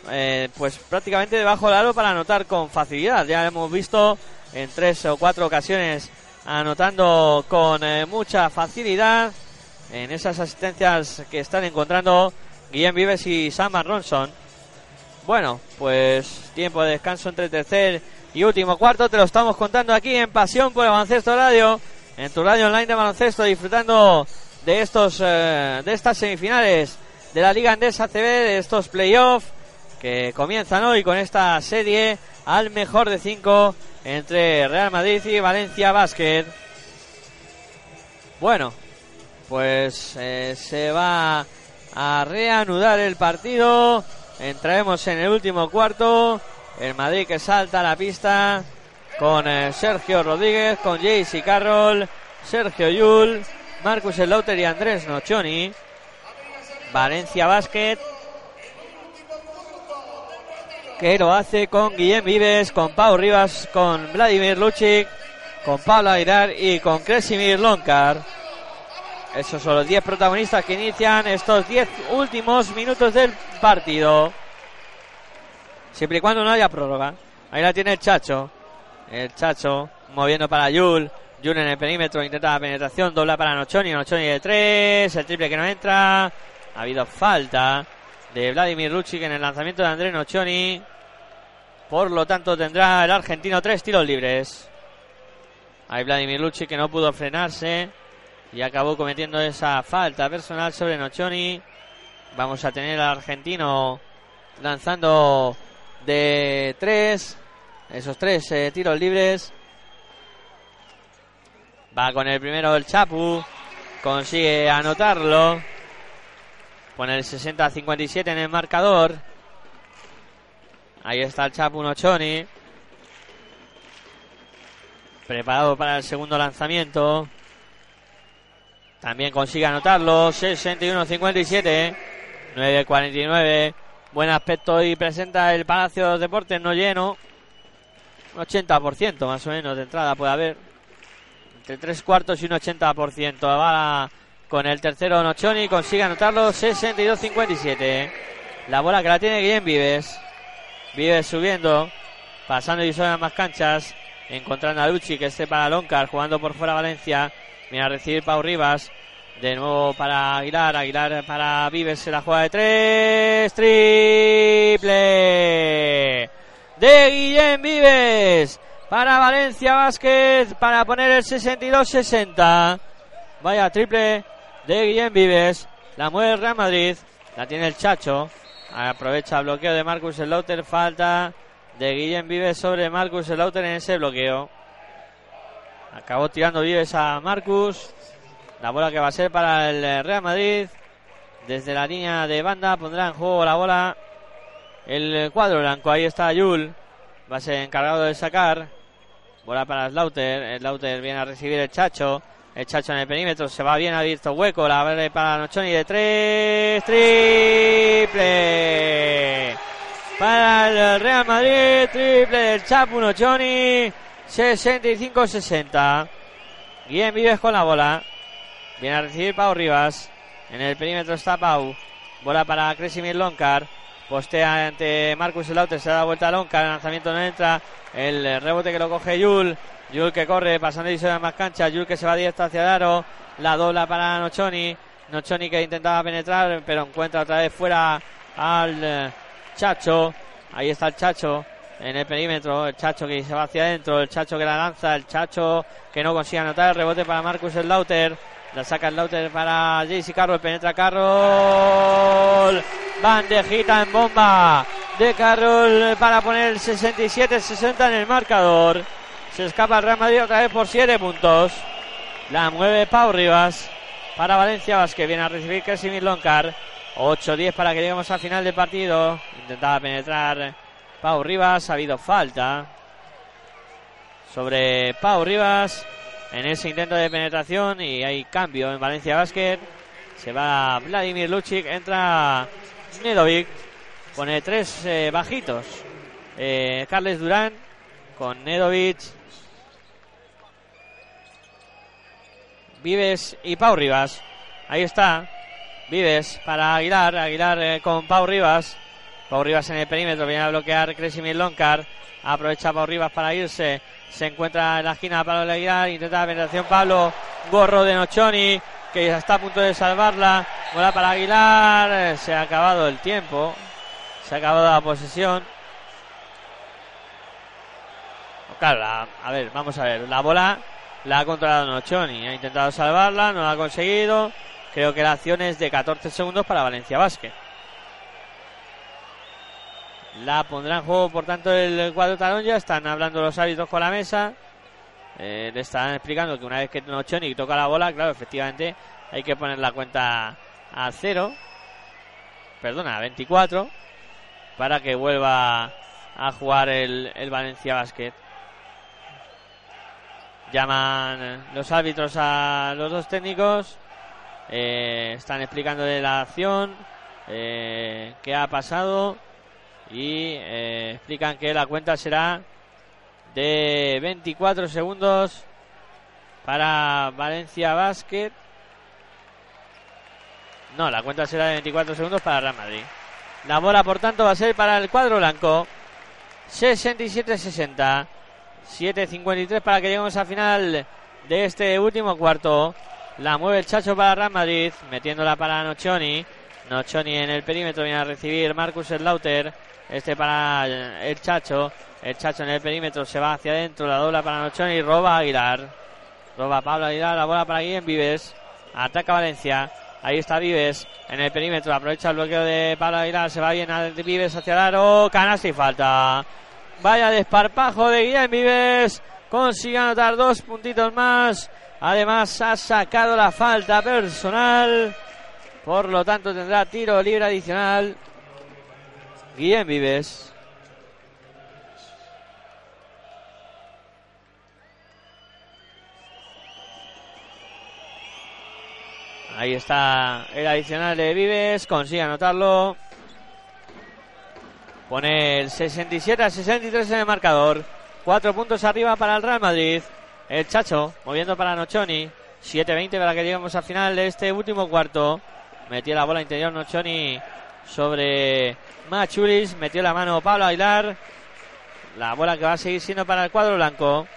eh, pues prácticamente debajo del aro para anotar con facilidad. Ya hemos visto en tres o cuatro ocasiones anotando con mucha facilidad en esas asistencias que están encontrando Guillem Vives y Sam Ronson. Bueno, pues tiempo de descanso entre tercer y último cuarto. Te lo estamos contando aquí en Pasión por el Baloncesto Radio, en tu radio online de baloncesto, disfrutando de estos, eh, de estas semifinales de la Liga Andesa CB, de estos playoffs que comienzan hoy con esta serie al mejor de cinco entre Real Madrid y Valencia Basket. Bueno, pues eh, se va a reanudar el partido. Entraremos en el último cuarto. El Madrid que salta a la pista con eh, Sergio Rodríguez, con JC Carroll, Sergio Yul, Marcus Slaughter y Andrés Nochoni. Valencia Basket que lo hace con Guillem Vives, con Pau Rivas, con Vladimir Lucic, con Pablo Aguilar y con Kresimir Lonkar. Esos son los 10 protagonistas que inician estos 10 últimos minutos del partido. Siempre y cuando no haya prórroga. Ahí la tiene el Chacho. El Chacho moviendo para Yul. Yul en el perímetro, intenta la penetración, dobla para Nochoni. Nochoni de 3. El triple que no entra. Ha habido falta de Vladimir Lucic en el lanzamiento de André Nochoni. Por lo tanto, tendrá el argentino tres tiros libres. Hay Vladimir Lucic que no pudo frenarse y acabó cometiendo esa falta personal sobre Nochoni. Vamos a tener al argentino lanzando de tres, esos tres eh, tiros libres. Va con el primero el Chapu, consigue anotarlo. Pone el 60-57 en el marcador. Ahí está el Chapu Nochoni. Preparado para el segundo lanzamiento. También consigue anotarlo. 61-57. 9-49. Buen aspecto hoy presenta el Palacio de los Deportes no lleno. Un 80% más o menos de entrada puede haber. Entre tres cuartos y un 80%. Va con el tercero Nochoni. Consigue anotarlo. 62-57. La bola que la tiene Guillem Vives. Vives subiendo. Pasando y sobre más canchas. Encontrando a Luchi que esté para Loncar. Jugando por fuera Valencia. Viene a recibir Pau Rivas. De nuevo para Aguilar. Aguilar para Vives en la jugada de tres. Triple de Guillem Vives. Para Valencia Vázquez. Para poner el 62-60. Vaya triple de Guillem Vives. La mueve el Real Madrid. La tiene el Chacho. Aprovecha el bloqueo de Marcus Slaughter. Falta de Guillem Vives sobre Marcus Slaughter en ese bloqueo. Acabó tirando Vives a Marcus. La bola que va a ser para el Real Madrid. Desde la línea de banda pondrá en juego la bola el cuadro blanco. Ahí está Yul. Va a ser encargado de sacar. Bola para Slaughter. Slaughter viene a recibir el Chacho. El Chacho en el perímetro. Se va bien abierto hueco. La verde para Nochoni de tres. Triple. Para el Real Madrid. Triple del Chapu Nochoni. 65-60. Bien Vives con la bola. Viene a recibir Pau Rivas. En el perímetro está Pau. Bola para Kresimir Lonkar. Postea ante Marcus Lauter. Se da vuelta a Lonkar. El lanzamiento no entra. El rebote que lo coge Yul. Yul que corre pasando y se da más cancha. Yul que se va directo hacia el aro. La dobla para Nochoni. Nochoni que intentaba penetrar. Pero encuentra otra vez fuera al eh, Chacho. Ahí está el Chacho en el perímetro. El Chacho que se va hacia adentro. El Chacho que la lanza. El Chacho que no consigue anotar. El rebote para Marcus Lauter. La saca el Lauter para JC Carroll. Penetra Carroll. Bandejita en bomba de Carroll para poner el 67-60 en el marcador. Se escapa el Real Madrid otra vez por 7 puntos. La mueve Pau Rivas para Valencia Vázquez. Viene a recibir Casimir Loncar. 8-10 para que lleguemos al final del partido. Intentaba penetrar Pau Rivas. Ha habido falta sobre Pau Rivas en ese intento de penetración y hay cambio en Valencia Basket. Se va Vladimir Lucic, entra Nedovic, pone tres eh, bajitos. Eh, Carles Durán con Nedovic. Vives y Pau Rivas. Ahí está. Vives para Aguilar. Aguilar eh, con Pau Rivas. Pau Rivas en el perímetro. Viene a bloquear Cresimir Loncar. Aprovecha Pau Rivas para irse. Se encuentra en la esquina Pablo Aguilar. Intenta la penetración Pablo. Gorro de Nochoni. Que está a punto de salvarla. Bola para Aguilar. Eh, Se ha acabado el tiempo. Se ha acabado la posesión. Claro, la- a ver, vamos a ver. La bola la ha controlado Nochoni. Ha intentado salvarla, no lo ha conseguido. Creo que la acción es de 14 segundos para Valencia Basket. La pondrá en juego, por tanto, el cuadro talón. Ya están hablando los árbitros con la mesa. Eh, le están explicando que una vez que Nochoni toca la bola, claro, efectivamente hay que poner la cuenta a cero. Perdona, a 24. Para que vuelva a jugar el, el Valencia Basket. Llaman los árbitros a los dos técnicos. eh, están explicando de la acción. eh, qué ha pasado. Y eh, explican que la cuenta será de 24 segundos para Valencia Basket. No, la cuenta será de 24 segundos para Real Madrid. La bola, por tanto, va a ser para el cuadro blanco. 67-60. 7.53 para que lleguemos al final de este último cuarto. La mueve el Chacho para Real Madrid, metiéndola para Nochoni. Nochoni en el perímetro viene a recibir Marcus Slaughter. Este para el Chacho. El Chacho en el perímetro se va hacia adentro. La dobla para Nochoni. Roba Aguilar. Roba Pablo Aguilar. La bola para Guillem Vives. Ataca Valencia. Ahí está Vives en el perímetro. Aprovecha el bloqueo de Pablo Aguilar. Se va bien a Vives hacia el aro. Canasta y falta. Vaya desparpajo de Guillem Vives. Consigue anotar dos puntitos más. Además ha sacado la falta personal. Por lo tanto tendrá tiro libre adicional. Guillem Vives. Ahí está el adicional de Vives. Consigue anotarlo. Pone el 67 a 63 en el marcador. Cuatro puntos arriba para el Real Madrid. El Chacho moviendo para Nochoni. 7-20 para que lleguemos al final de este último cuarto. Metió la bola interior Nochoni sobre Machulis. Metió la mano Pablo Aguilar. La bola que va a seguir siendo para el cuadro blanco.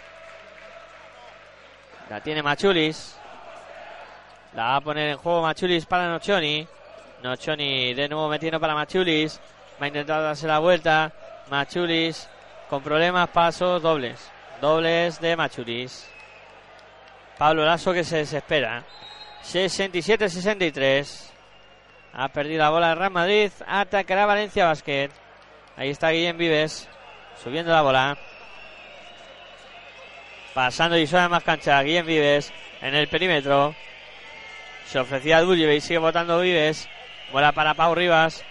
La tiene Machulis. La va a poner en juego Machulis para Nochoni. Nochoni de nuevo metiendo para Machulis. Va a intentar darse la vuelta. Machulis con problemas, pasos dobles. Dobles de Machulis. Pablo Lasso que se desespera. 67-63. Ha perdido la bola de Real Madrid. Atacará Valencia Basket. Ahí está Guillem Vives. Subiendo la bola. Pasando y suena más cancha. Guillem Vives en el perímetro. Se ofrecía a y sigue votando Vives. Bola para Pau Rivas.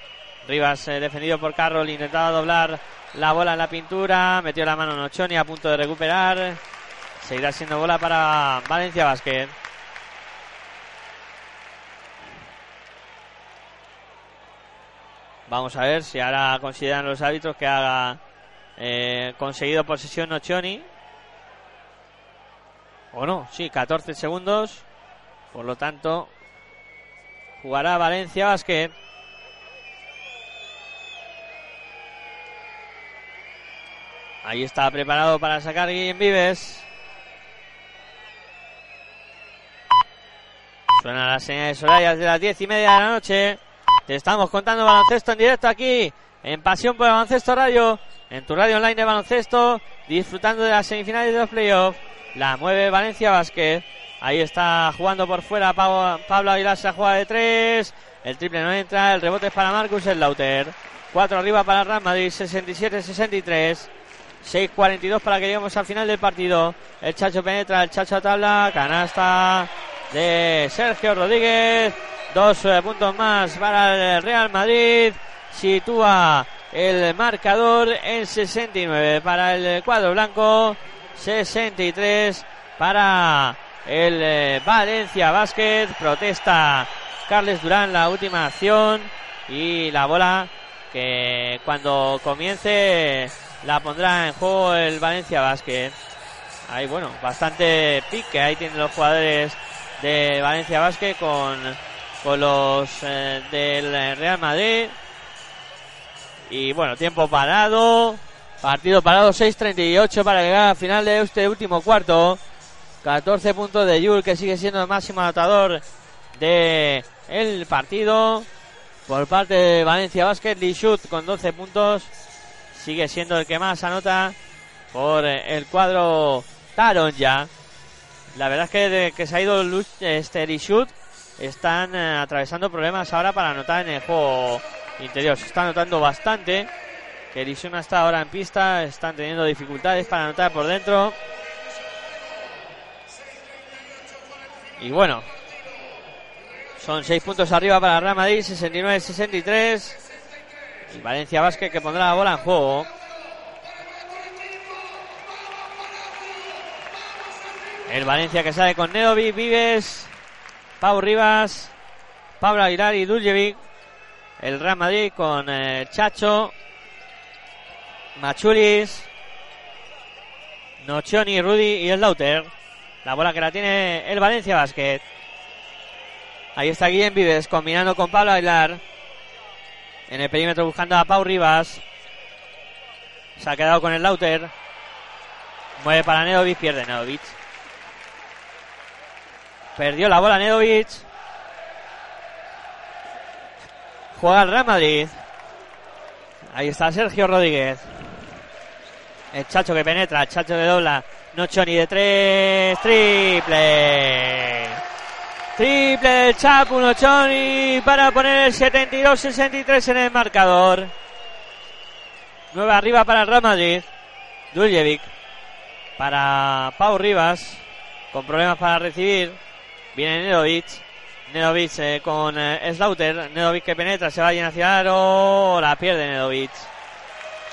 Rivas eh, defendido por Carroll. Intentaba doblar la bola en la pintura. Metió la mano Nochoni a punto de recuperar. Seguirá siendo bola para Valencia Basket. Vamos a ver si ahora consideran los árbitros que haga eh, conseguido posesión Nochoni. O no, sí, 14 segundos. Por lo tanto, jugará Valencia Basket. Ahí está preparado para sacar Guillem Vives. Suena la señal de de las diez y media de la noche. Estamos contando baloncesto en directo aquí en Pasión por el Baloncesto Radio, en tu radio online de baloncesto, disfrutando de las semifinales de los playoffs. La mueve Valencia Basket. Ahí está jugando por fuera Pablo, Aguilar, se juega de tres. El triple no entra, el rebote es para Marcus Lauter. Cuatro arriba para Real Madrid, 67-63. 6.42 para que lleguemos al final del partido. El Chacho penetra, el Chacho a tabla, canasta de Sergio Rodríguez. Dos eh, puntos más para el Real Madrid. Sitúa el marcador en 69 para el cuadro blanco. 63 para el eh, Valencia Basket. Protesta Carles Durán la última acción. Y la bola que cuando comience la pondrá en juego el Valencia Basket. Ahí, bueno, bastante pique. Ahí tienen los jugadores de Valencia Basket con, con los eh, del Real Madrid. Y bueno, tiempo parado. Partido parado 6.38 para llegar al final de este último cuarto. 14 puntos de Yul que sigue siendo el máximo anotador de el partido. Por parte de Valencia Basket, Lishut con 12 puntos. Sigue siendo el que más anota por el cuadro Taron ya. La verdad es que que se ha ido este Lishut están eh, atravesando problemas ahora para anotar en el juego interior. Se está anotando bastante. Que no está ahora en pista. Están teniendo dificultades para anotar por dentro. Y bueno, son 6 puntos arriba para Real Madrid, 69-63. Y Valencia Vázquez que pondrá la bola en juego. El Valencia que sale con Nedovic, Vives, Pau Rivas, Pablo Aguilar y Duljevic. El Real Madrid con eh, Chacho, Machulis, Nocioni, Rudy y el Lauter. La bola que la tiene el Valencia Basket. Ahí está Guillem Vives combinando con Pablo Aguilar. En el perímetro buscando a Pau Rivas. Se ha quedado con el Lauter. Mueve para Nedovic, pierde Nedovic. Perdió la bola Nedovic. Juega el Real Madrid. Ahí está Sergio Rodríguez. El Chacho que penetra, el Chacho de dobla. Nochoni de tres, triple. Triple del Chapu Nochoni para poner el 72-63 en el marcador. Nueve arriba para el Real Madrid. Duljevic para Pau Rivas con problemas para recibir. Viene Nedovic. Nedovic eh, con eh, Slaughter. Nedovic que penetra, se va bien hacia aro. La pierde Nedovic.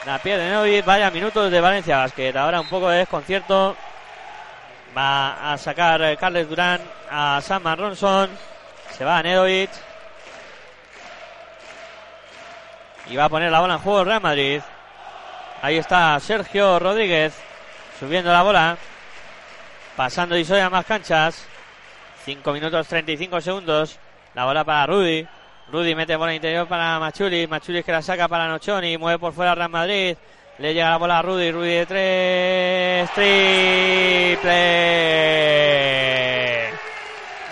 La pierde Nedovic. Vaya minutos de Valencia Basket. Ahora un poco de desconcierto. Va a sacar eh, Carles Durán a Sam Ronson. Se va a Nedovic. Y va a poner la bola en juego Real Madrid. Ahí está Sergio Rodríguez. Subiendo la bola. Pasando y a más canchas. 5 minutos 35 segundos. La bola para Rudy. Rudy mete bola interior para Machulis. Machulis que la saca para Nochoni. Mueve por fuera Real Madrid. Le llega la bola a Rudy. Rudy de tres. Triple.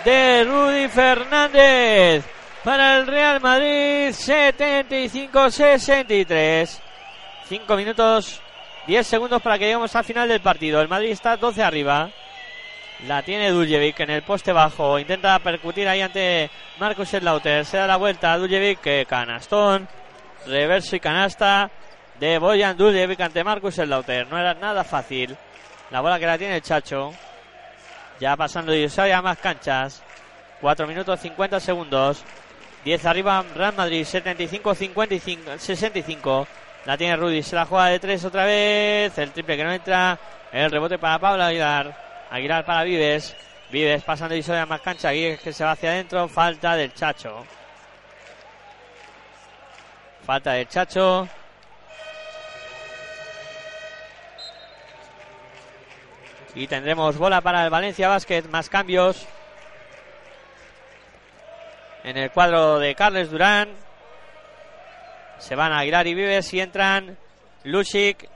De Rudy Fernández. Para el Real Madrid. 75-63. 5 minutos 10 segundos para que lleguemos al final del partido. El Madrid está 12 arriba. La tiene Duljevic en el poste bajo. Intenta percutir ahí ante Marcus Slaughter. Se da la vuelta a Duljevic. Canastón. Reverso y canasta de Boyan Duljevic ante Marcus Slaughter. No era nada fácil. La bola que la tiene el Chacho. Ya pasando y a más canchas. 4 minutos 50 segundos. 10 arriba Real Madrid. 75-55. 65. La tiene Rudy. Se la juega de 3 otra vez. El triple que no entra. El rebote para Pablo Aguilar. Aguilar para Vives. Vives pasando y a más cancha. Que se va hacia adentro. Falta del Chacho. Falta del Chacho. Y tendremos bola para el Valencia Basket. Más cambios. En el cuadro de Carles Durán. Se van a Aguilar y Vives y entran Lucic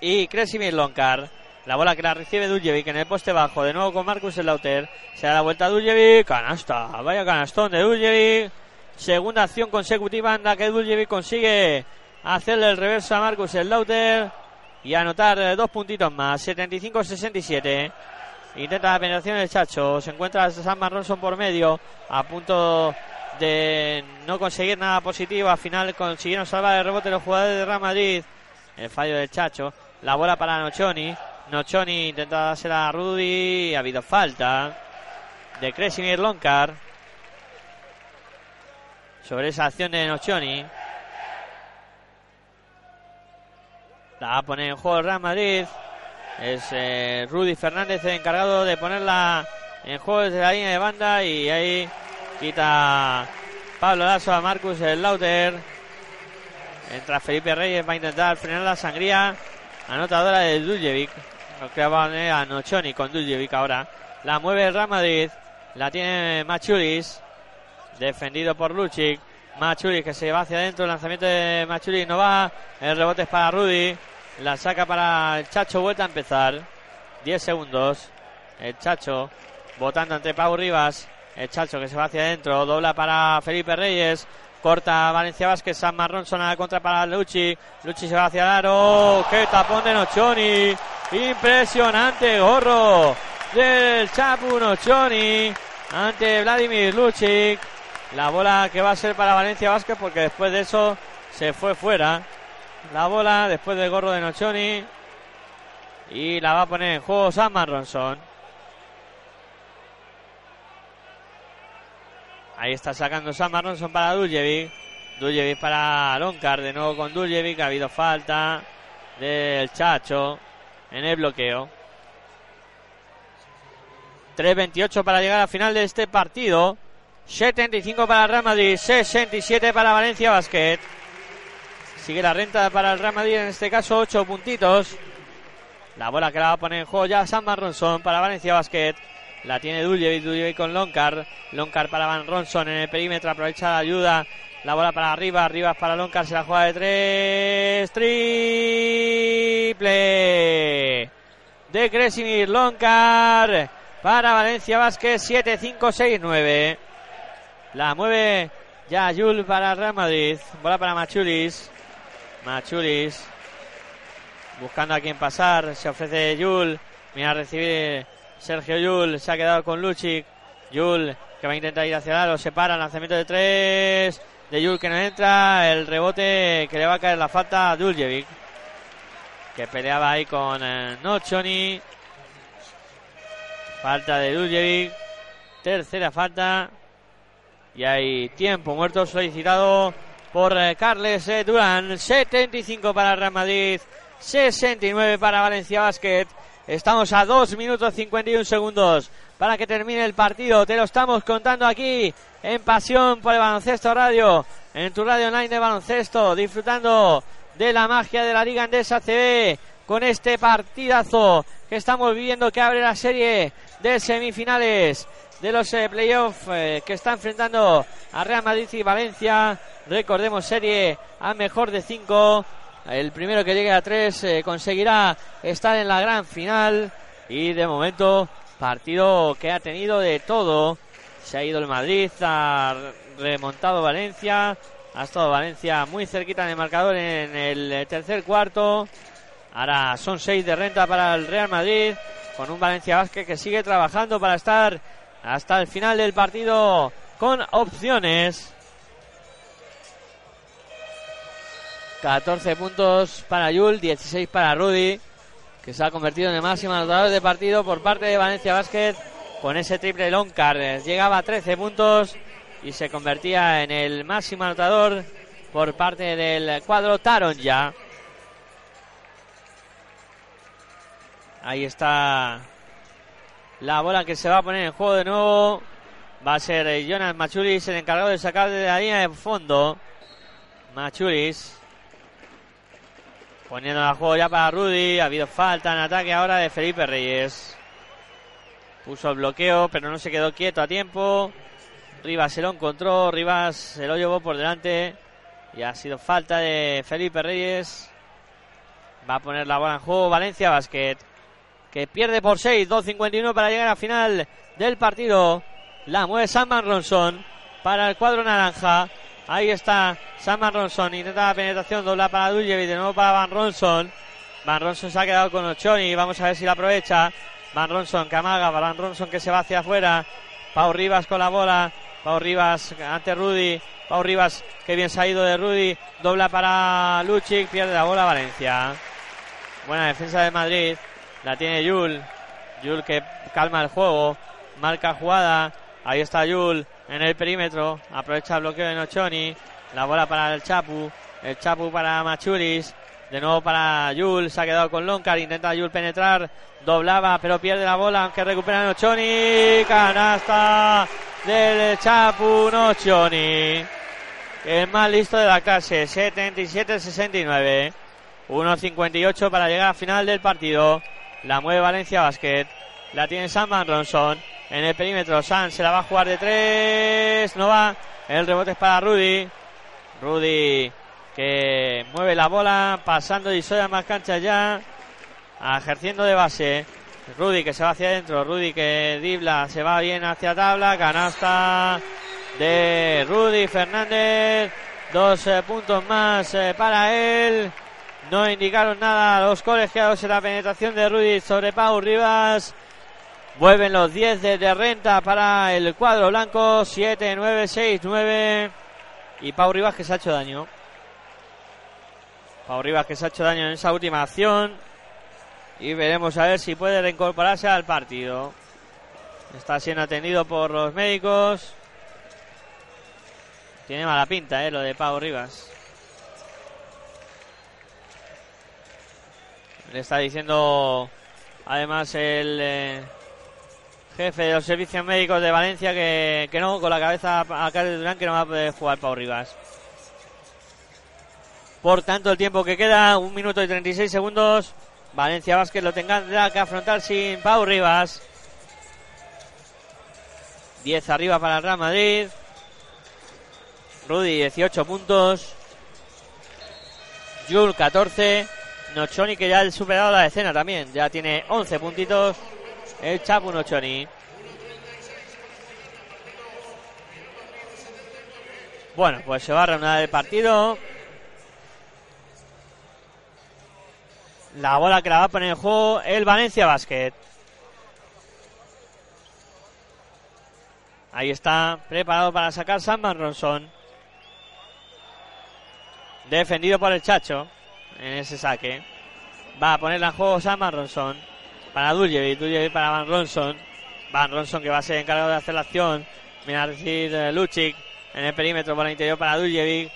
y Kresimir Lonkar. La bola que la recibe Duljevic en el poste bajo. De nuevo con Marcus Slaughter. Se da la vuelta a Duljevic. Canasta. Vaya canastón de Duljevic. Segunda acción consecutiva en la que Duljevic consigue hacerle el reverso a Marcus Slaughter. Y anotar eh, dos puntitos más. 75-67. Intenta la penetración del Chacho. Se encuentra Sam Ronson por medio. A punto de no conseguir nada positivo. Al final consiguieron salvar el rebote los jugadores de Real Madrid. El fallo del Chacho. La bola para Nochoni. Nochoni intenta dársela a Rudy. Ha habido falta de Kresimir Lonkar. Sobre esa acción de Nochoni. La va a poner en juego el Real Madrid. Es eh, Rudy Fernández encargado de ponerla en juego desde la línea de banda. Y ahí quita Pablo Lasso a Marcus el Lauter. Entra Felipe Reyes, va a intentar frenar la sangría. Anotadora de Duljevic. Lo que va a Nochoni con Duljevic ahora. La mueve el Real Madrid. La tiene Machulis. Defendido por Luchik. Machulis que se va hacia adentro. El lanzamiento de Machulis no va. El rebote es para Rudy. La saca para el Chacho. Vuelta a empezar. 10 segundos. El Chacho votando entre Pau Rivas. El Chacho que se va hacia adentro. Dobla para Felipe Reyes. Corta Valencia Vázquez. San Marrón a la contra para Luchi. Luchi se va hacia el aro. ¡Qué tapón de Nochoni! Impresionante gorro del Chapu Nochoni ante Vladimir Lucic. La bola que va a ser para Valencia Vázquez porque después de eso se fue fuera. La bola después del gorro de Nochoni. Y la va a poner en juego San Marronson. Ahí está sacando San Marronson para Duljevic. Duljevic para Loncar. De nuevo con Duljevic. Ha habido falta del Chacho en el bloqueo. 3.28 para llegar al final de este partido. 75 para el Real Madrid, 67 para Valencia Basket. Sigue la renta para el Real Madrid, en este caso 8 puntitos. La bola que la va a poner en juego ya San Ronson para Valencia Basket. La tiene Duljevic, Duljevic con Loncar. Loncar para Van Ronson en el perímetro, aprovecha la ayuda. La bola para arriba, arriba para Loncar, se la juega de tres. Triple de Kresimir Loncar para Valencia Vázquez, 7-5-6-9. La mueve ya Yul para Real Madrid. Bola para Machulis. Machulis. Buscando a quien pasar. Se ofrece Yul. Mira a recibir Sergio Yul. Se ha quedado con Luchik. Yul que va a intentar ir hacia el aro. Se para. Lanzamiento de tres. De Yul que no entra. El rebote que le va a caer la falta a Duljevic. Que peleaba ahí con eh, Nochoni. Falta de Duljevic. Tercera falta. Y hay tiempo muerto solicitado por eh, Carles eh, Durán. 75 para Real Madrid. 69 para Valencia Basket. Estamos a 2 minutos 51 segundos para que termine el partido. Te lo estamos contando aquí en Pasión por el Baloncesto Radio. En tu radio online de baloncesto. Disfrutando de la magia de la Liga Andesa CB. Con este partidazo que estamos viviendo que abre la serie de semifinales de los eh, playoffs eh, que está enfrentando a Real Madrid y Valencia. Recordemos serie a mejor de cinco. El primero que llegue a tres eh, conseguirá estar en la gran final. Y de momento, partido que ha tenido de todo. Se ha ido el Madrid, ha remontado Valencia. Ha estado Valencia muy cerquita el marcador en el tercer cuarto. Ahora son seis de renta para el Real Madrid con un Valencia Vázquez que sigue trabajando para estar hasta el final del partido con opciones. 14 puntos para Yul, 16 para Rudy, que se ha convertido en el máximo anotador de partido por parte de Valencia Basket con ese triple Loncar. Llegaba a 13 puntos y se convertía en el máximo anotador por parte del cuadro Taron ya. Ahí está la bola que se va a poner en juego de nuevo. Va a ser Jonas Machulis el encargado de sacar de la línea de fondo. Machulis. Poniendo el juego ya para Rudy. Ha habido falta en ataque ahora de Felipe Reyes. Puso el bloqueo, pero no se quedó quieto a tiempo. Rivas se lo encontró. Rivas se lo llevó por delante. Y ha sido falta de Felipe Reyes. Va a poner la bola en juego Valencia Basket que pierde por 6, 2.51 para llegar a final del partido. La mueve Samman Ronson para el cuadro naranja. Ahí está Samman Ronson, intenta la penetración, dobla para Duljevic, de nuevo para Van Ronson. Van Ronson se ha quedado con Ochoni, vamos a ver si la aprovecha. Van Ronson que amaga, Van Ronson que se va hacia afuera. Pau Rivas con la bola, Pau Rivas ante Rudy, Pau Rivas que bien se ha ido de Rudy, dobla para Luchic, pierde la bola Valencia. Buena defensa de Madrid. La tiene Yul. Yul que calma el juego. Marca jugada. Ahí está Yul en el perímetro. Aprovecha el bloqueo de Nochoni. La bola para el Chapu. El Chapu para Machuris. De nuevo para Yul. Se ha quedado con Loncar. Intenta Yul penetrar. Doblaba, pero pierde la bola. Aunque recupera Nochoni. Canasta del Chapu Nochoni. El más listo de la clase. 77-69. 1.58 para llegar al final del partido. La mueve Valencia Basket. La tiene Sam Van Ronson. en el perímetro. San se la va a jugar de tres. No va. El rebote es para Rudy. Rudy que mueve la bola, pasando y soy a más canchas ya, ejerciendo de base. Rudy que se va hacia adentro, Rudy que dibla, se va bien hacia tabla, canasta de Rudy Fernández, dos eh, puntos más eh, para él. No indicaron nada los colegiados en la penetración de Rudy sobre Pau Rivas. Vuelven los 10 de, renta para el cuadro blanco. 7, 9, 6, 9. Y Pau Rivas que se ha hecho daño. Pau Rivas que se ha hecho daño en esa última acción. Y veremos a ver si puede reincorporarse al partido. Está siendo atendido por los médicos. Tiene mala pinta, eh, lo de Pau Rivas. Le está diciendo además el eh, jefe de los servicios médicos de Valencia que, que no, con la cabeza a Carlos Durán, que no va a poder jugar Pau Rivas. Por tanto, el tiempo que queda, un minuto y 36 segundos. Valencia Vázquez lo tendrá que afrontar sin Pau Rivas. 10 arriba para el Real Madrid. Rudy 18 puntos. Jul 14. Nochoni que ya ha superado la decena también. Ya tiene 11 puntitos. El Chapu Nochoni. Bueno, pues se va a reanudar el partido. La bola que la va a poner en juego el Valencia Basket. Ahí está, preparado para sacar Sam Ronson. Defendido por el Chacho en ese saque. Va a ponerla en juego Sam Ronson. Para Duljevic, Duljevic para Van Ronson. Van Ronson que va a ser encargado de hacer la acción. Mira decir eh, Luchik en el perímetro por el interior para Duljevic.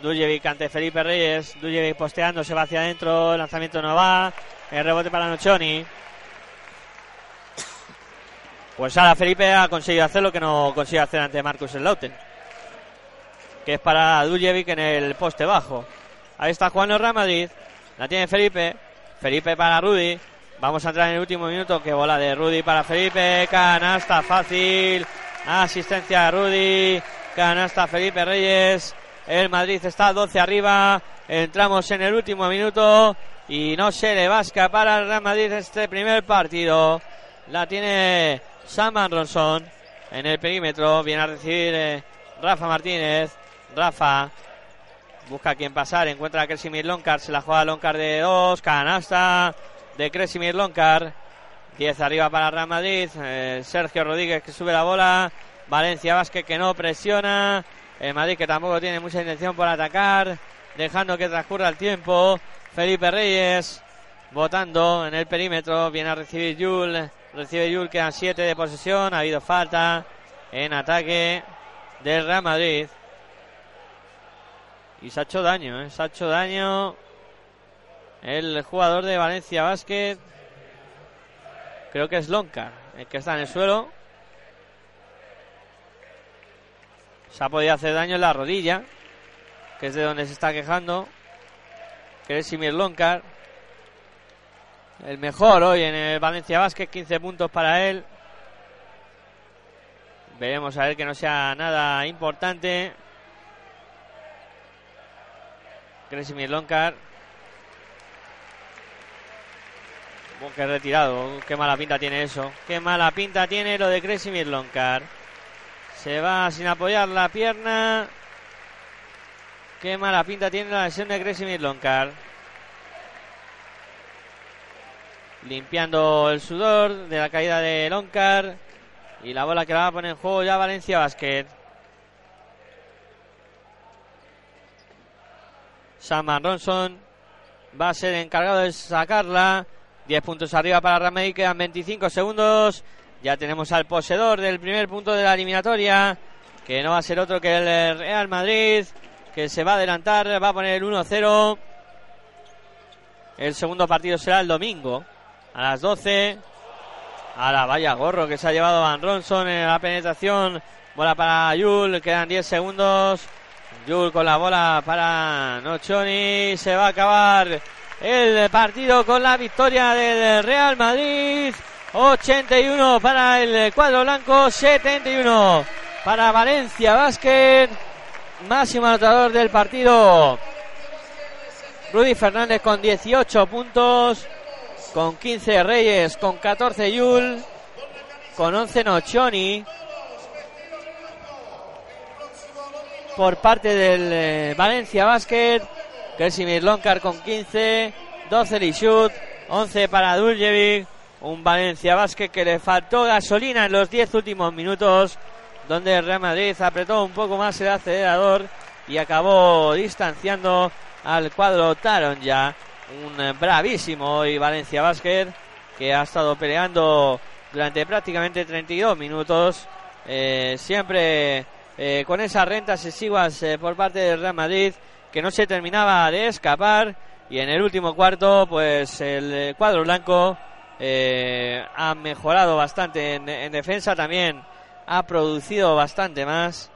Duljevic ante Felipe Reyes. Duljevic posteando, se va hacia adentro. El lanzamiento no va. El rebote para Nochoni. Pues ahora Felipe ha conseguido hacer lo que no consigue hacer ante Marcus Lauten. Que es para Duljevic en el poste bajo. Ahí está Juan Real Madrid. La tiene Felipe. Felipe para Rudy. Vamos a entrar en el último minuto. Que bola de Rudy para Felipe. Canasta fácil. Asistencia a Rudy. Canasta Felipe Reyes. El Madrid está 12 arriba. Entramos en el último minuto. Y no se le va a escapar al Real Madrid este primer partido. La tiene Saman Ronson en el perímetro. Viene a recibir eh, Rafa Martínez. Rafa busca a quien pasar. Encuentra a Kresimir Loncar. Se la juega Loncar de dos. Canasta de Kresimir Loncar. 10 arriba para Real Madrid. Eh, Sergio Rodríguez que sube la bola. Valencia Vázquez que no presiona. El Madrid que tampoco tiene mucha intención por atacar, dejando que transcurra el tiempo. Felipe Reyes votando en el perímetro, viene a recibir Yul, recibe Yul, quedan 7 de posesión, ha habido falta en ataque del Real Madrid. Y se ha hecho daño, ¿eh? se ha hecho daño el jugador de Valencia Basket. Creo que es Loncar, el que está en el suelo. Se ha podido hacer daño en la rodilla, que es de donde se está quejando. Kresimir Loncar. El mejor hoy en el Valencia Basket, 15 puntos para él. Veremos a ver que no sea nada importante. Kresimir Loncar. Qué retirado. Qué mala pinta tiene eso. Qué mala pinta tiene lo de Kresimir Loncar. Se va sin apoyar la pierna. Qué mala pinta tiene la lesión de Kresimir Loncar. Limpiando el sudor de la caída de Loncar. Y la bola que la va a poner en juego ya Valencia Basket. Sam Ronson va a ser encargado de sacarla. 10 puntos arriba para Ramey, quedan 25 segundos. Ya tenemos al poseedor del primer punto de la eliminatoria, que no va a ser otro que el Real Madrid, que se va a adelantar, va a poner el 1-0. El segundo partido será el domingo, a las 12. A la vaya gorro que se ha llevado Van Ronson en la penetración. Bola para Yul, quedan 10 segundos. Yul con la bola para Nochoni. Se va a acabar el partido con la victoria del Real Madrid. 81 para el cuadro blanco, 71 para Valencia Basket, máximo anotador del partido. Rudy Fernández con 18 puntos, con 15 Reyes, con 14 Yul, con 11 Nochoni. Por parte del eh, Valencia Basket, Kersimir Lonkar con 15, 12 Lishut, 11 para Duljevic, un Valencia Basket que le faltó gasolina en los 10 últimos minutos, donde Real Madrid apretó un poco más el acelerador y acabó distanciando al cuadro Taron ya. Un bravísimo y Valencia Basket que ha estado peleando durante prácticamente 32 minutos. Eh, siempre eh, con esas rentas exiguas eh, por parte del Real Madrid que no se terminaba de escapar. Y en el último cuarto, pues el eh, cuadro blanco eh, ha mejorado bastante en, en defensa. También ha producido bastante más,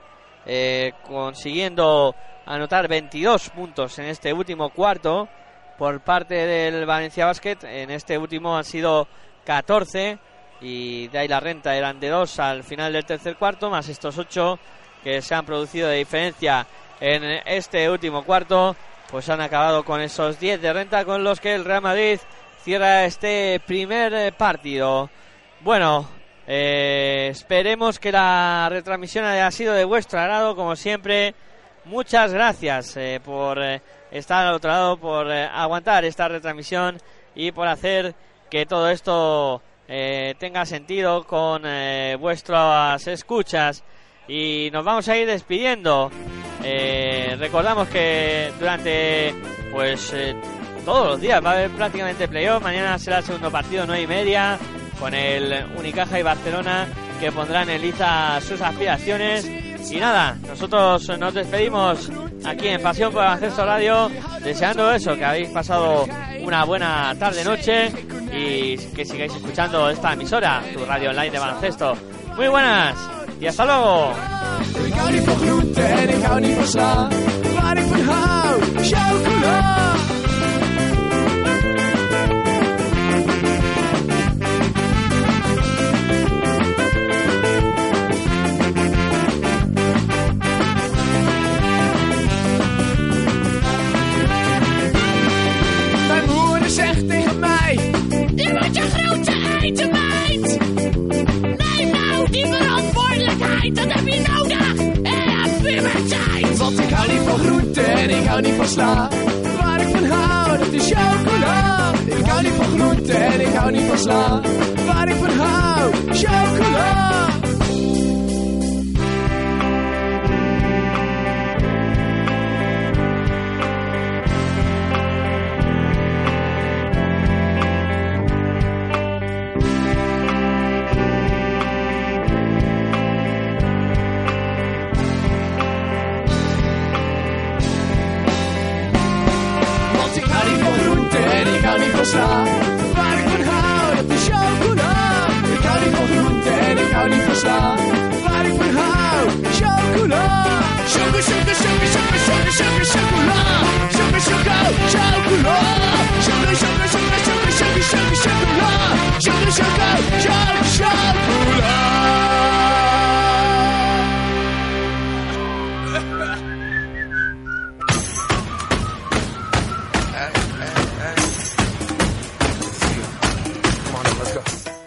eh, consiguiendo anotar 22 puntos en este último cuarto por parte del Valencia Basket. En este último han sido 14 y de ahí la renta eran de 2 al final del tercer cuarto, más estos 8 que se han producido de diferencia en este último cuarto, pues han acabado con esos 10 de renta con los que el Real Madrid cierra este primer eh, partido. Bueno, eh, esperemos que la retransmisión haya sido de vuestro agrado, como siempre. Muchas gracias eh, por estar al otro lado, por aguantar esta retransmisión y por hacer que todo esto tenga sentido con vuestras escuchas. Y nos vamos a ir despidiendo. Eh, recordamos que durante pues eh, todos los días va a haber prácticamente playoff. Mañana será el segundo partido, nueve y media, con el Unicaja y Barcelona que pondrán en liza sus aspiraciones. Y nada, nosotros nos despedimos aquí en Pasión por Baloncesto Radio, deseando eso, que habéis pasado una buena tarde-noche y que sigáis escuchando esta emisora, tu radio online de baloncesto. Muy buenas y hasta luego. Ik hou niet van groente en ik hou niet van sla. Waar ik van hou, chocola. Mijn moeder zegt tegen mij: Je moet je groente eten, meid. Dat heb je nodig. En heb je maar tijd. Want ik hou niet van groente en ik hou niet van sla. Waar ik van hou, dat is chocola. Ik hou niet van groente en ik hou niet van sla. Waar ik van hou, chocola. fossa Farkon har det sjøl kula Vi kan ikke holde rundt det, vi kan ikke fossa Farkon har sjøl kula Sugar, sugar, sugar, sugar, sugar, sugar, sugar, sugar, sugar, sjøl kula Sugar, sugar, sugar, sugar, sugar, sugar, sugar, sugar, sugar, sugar, sjøl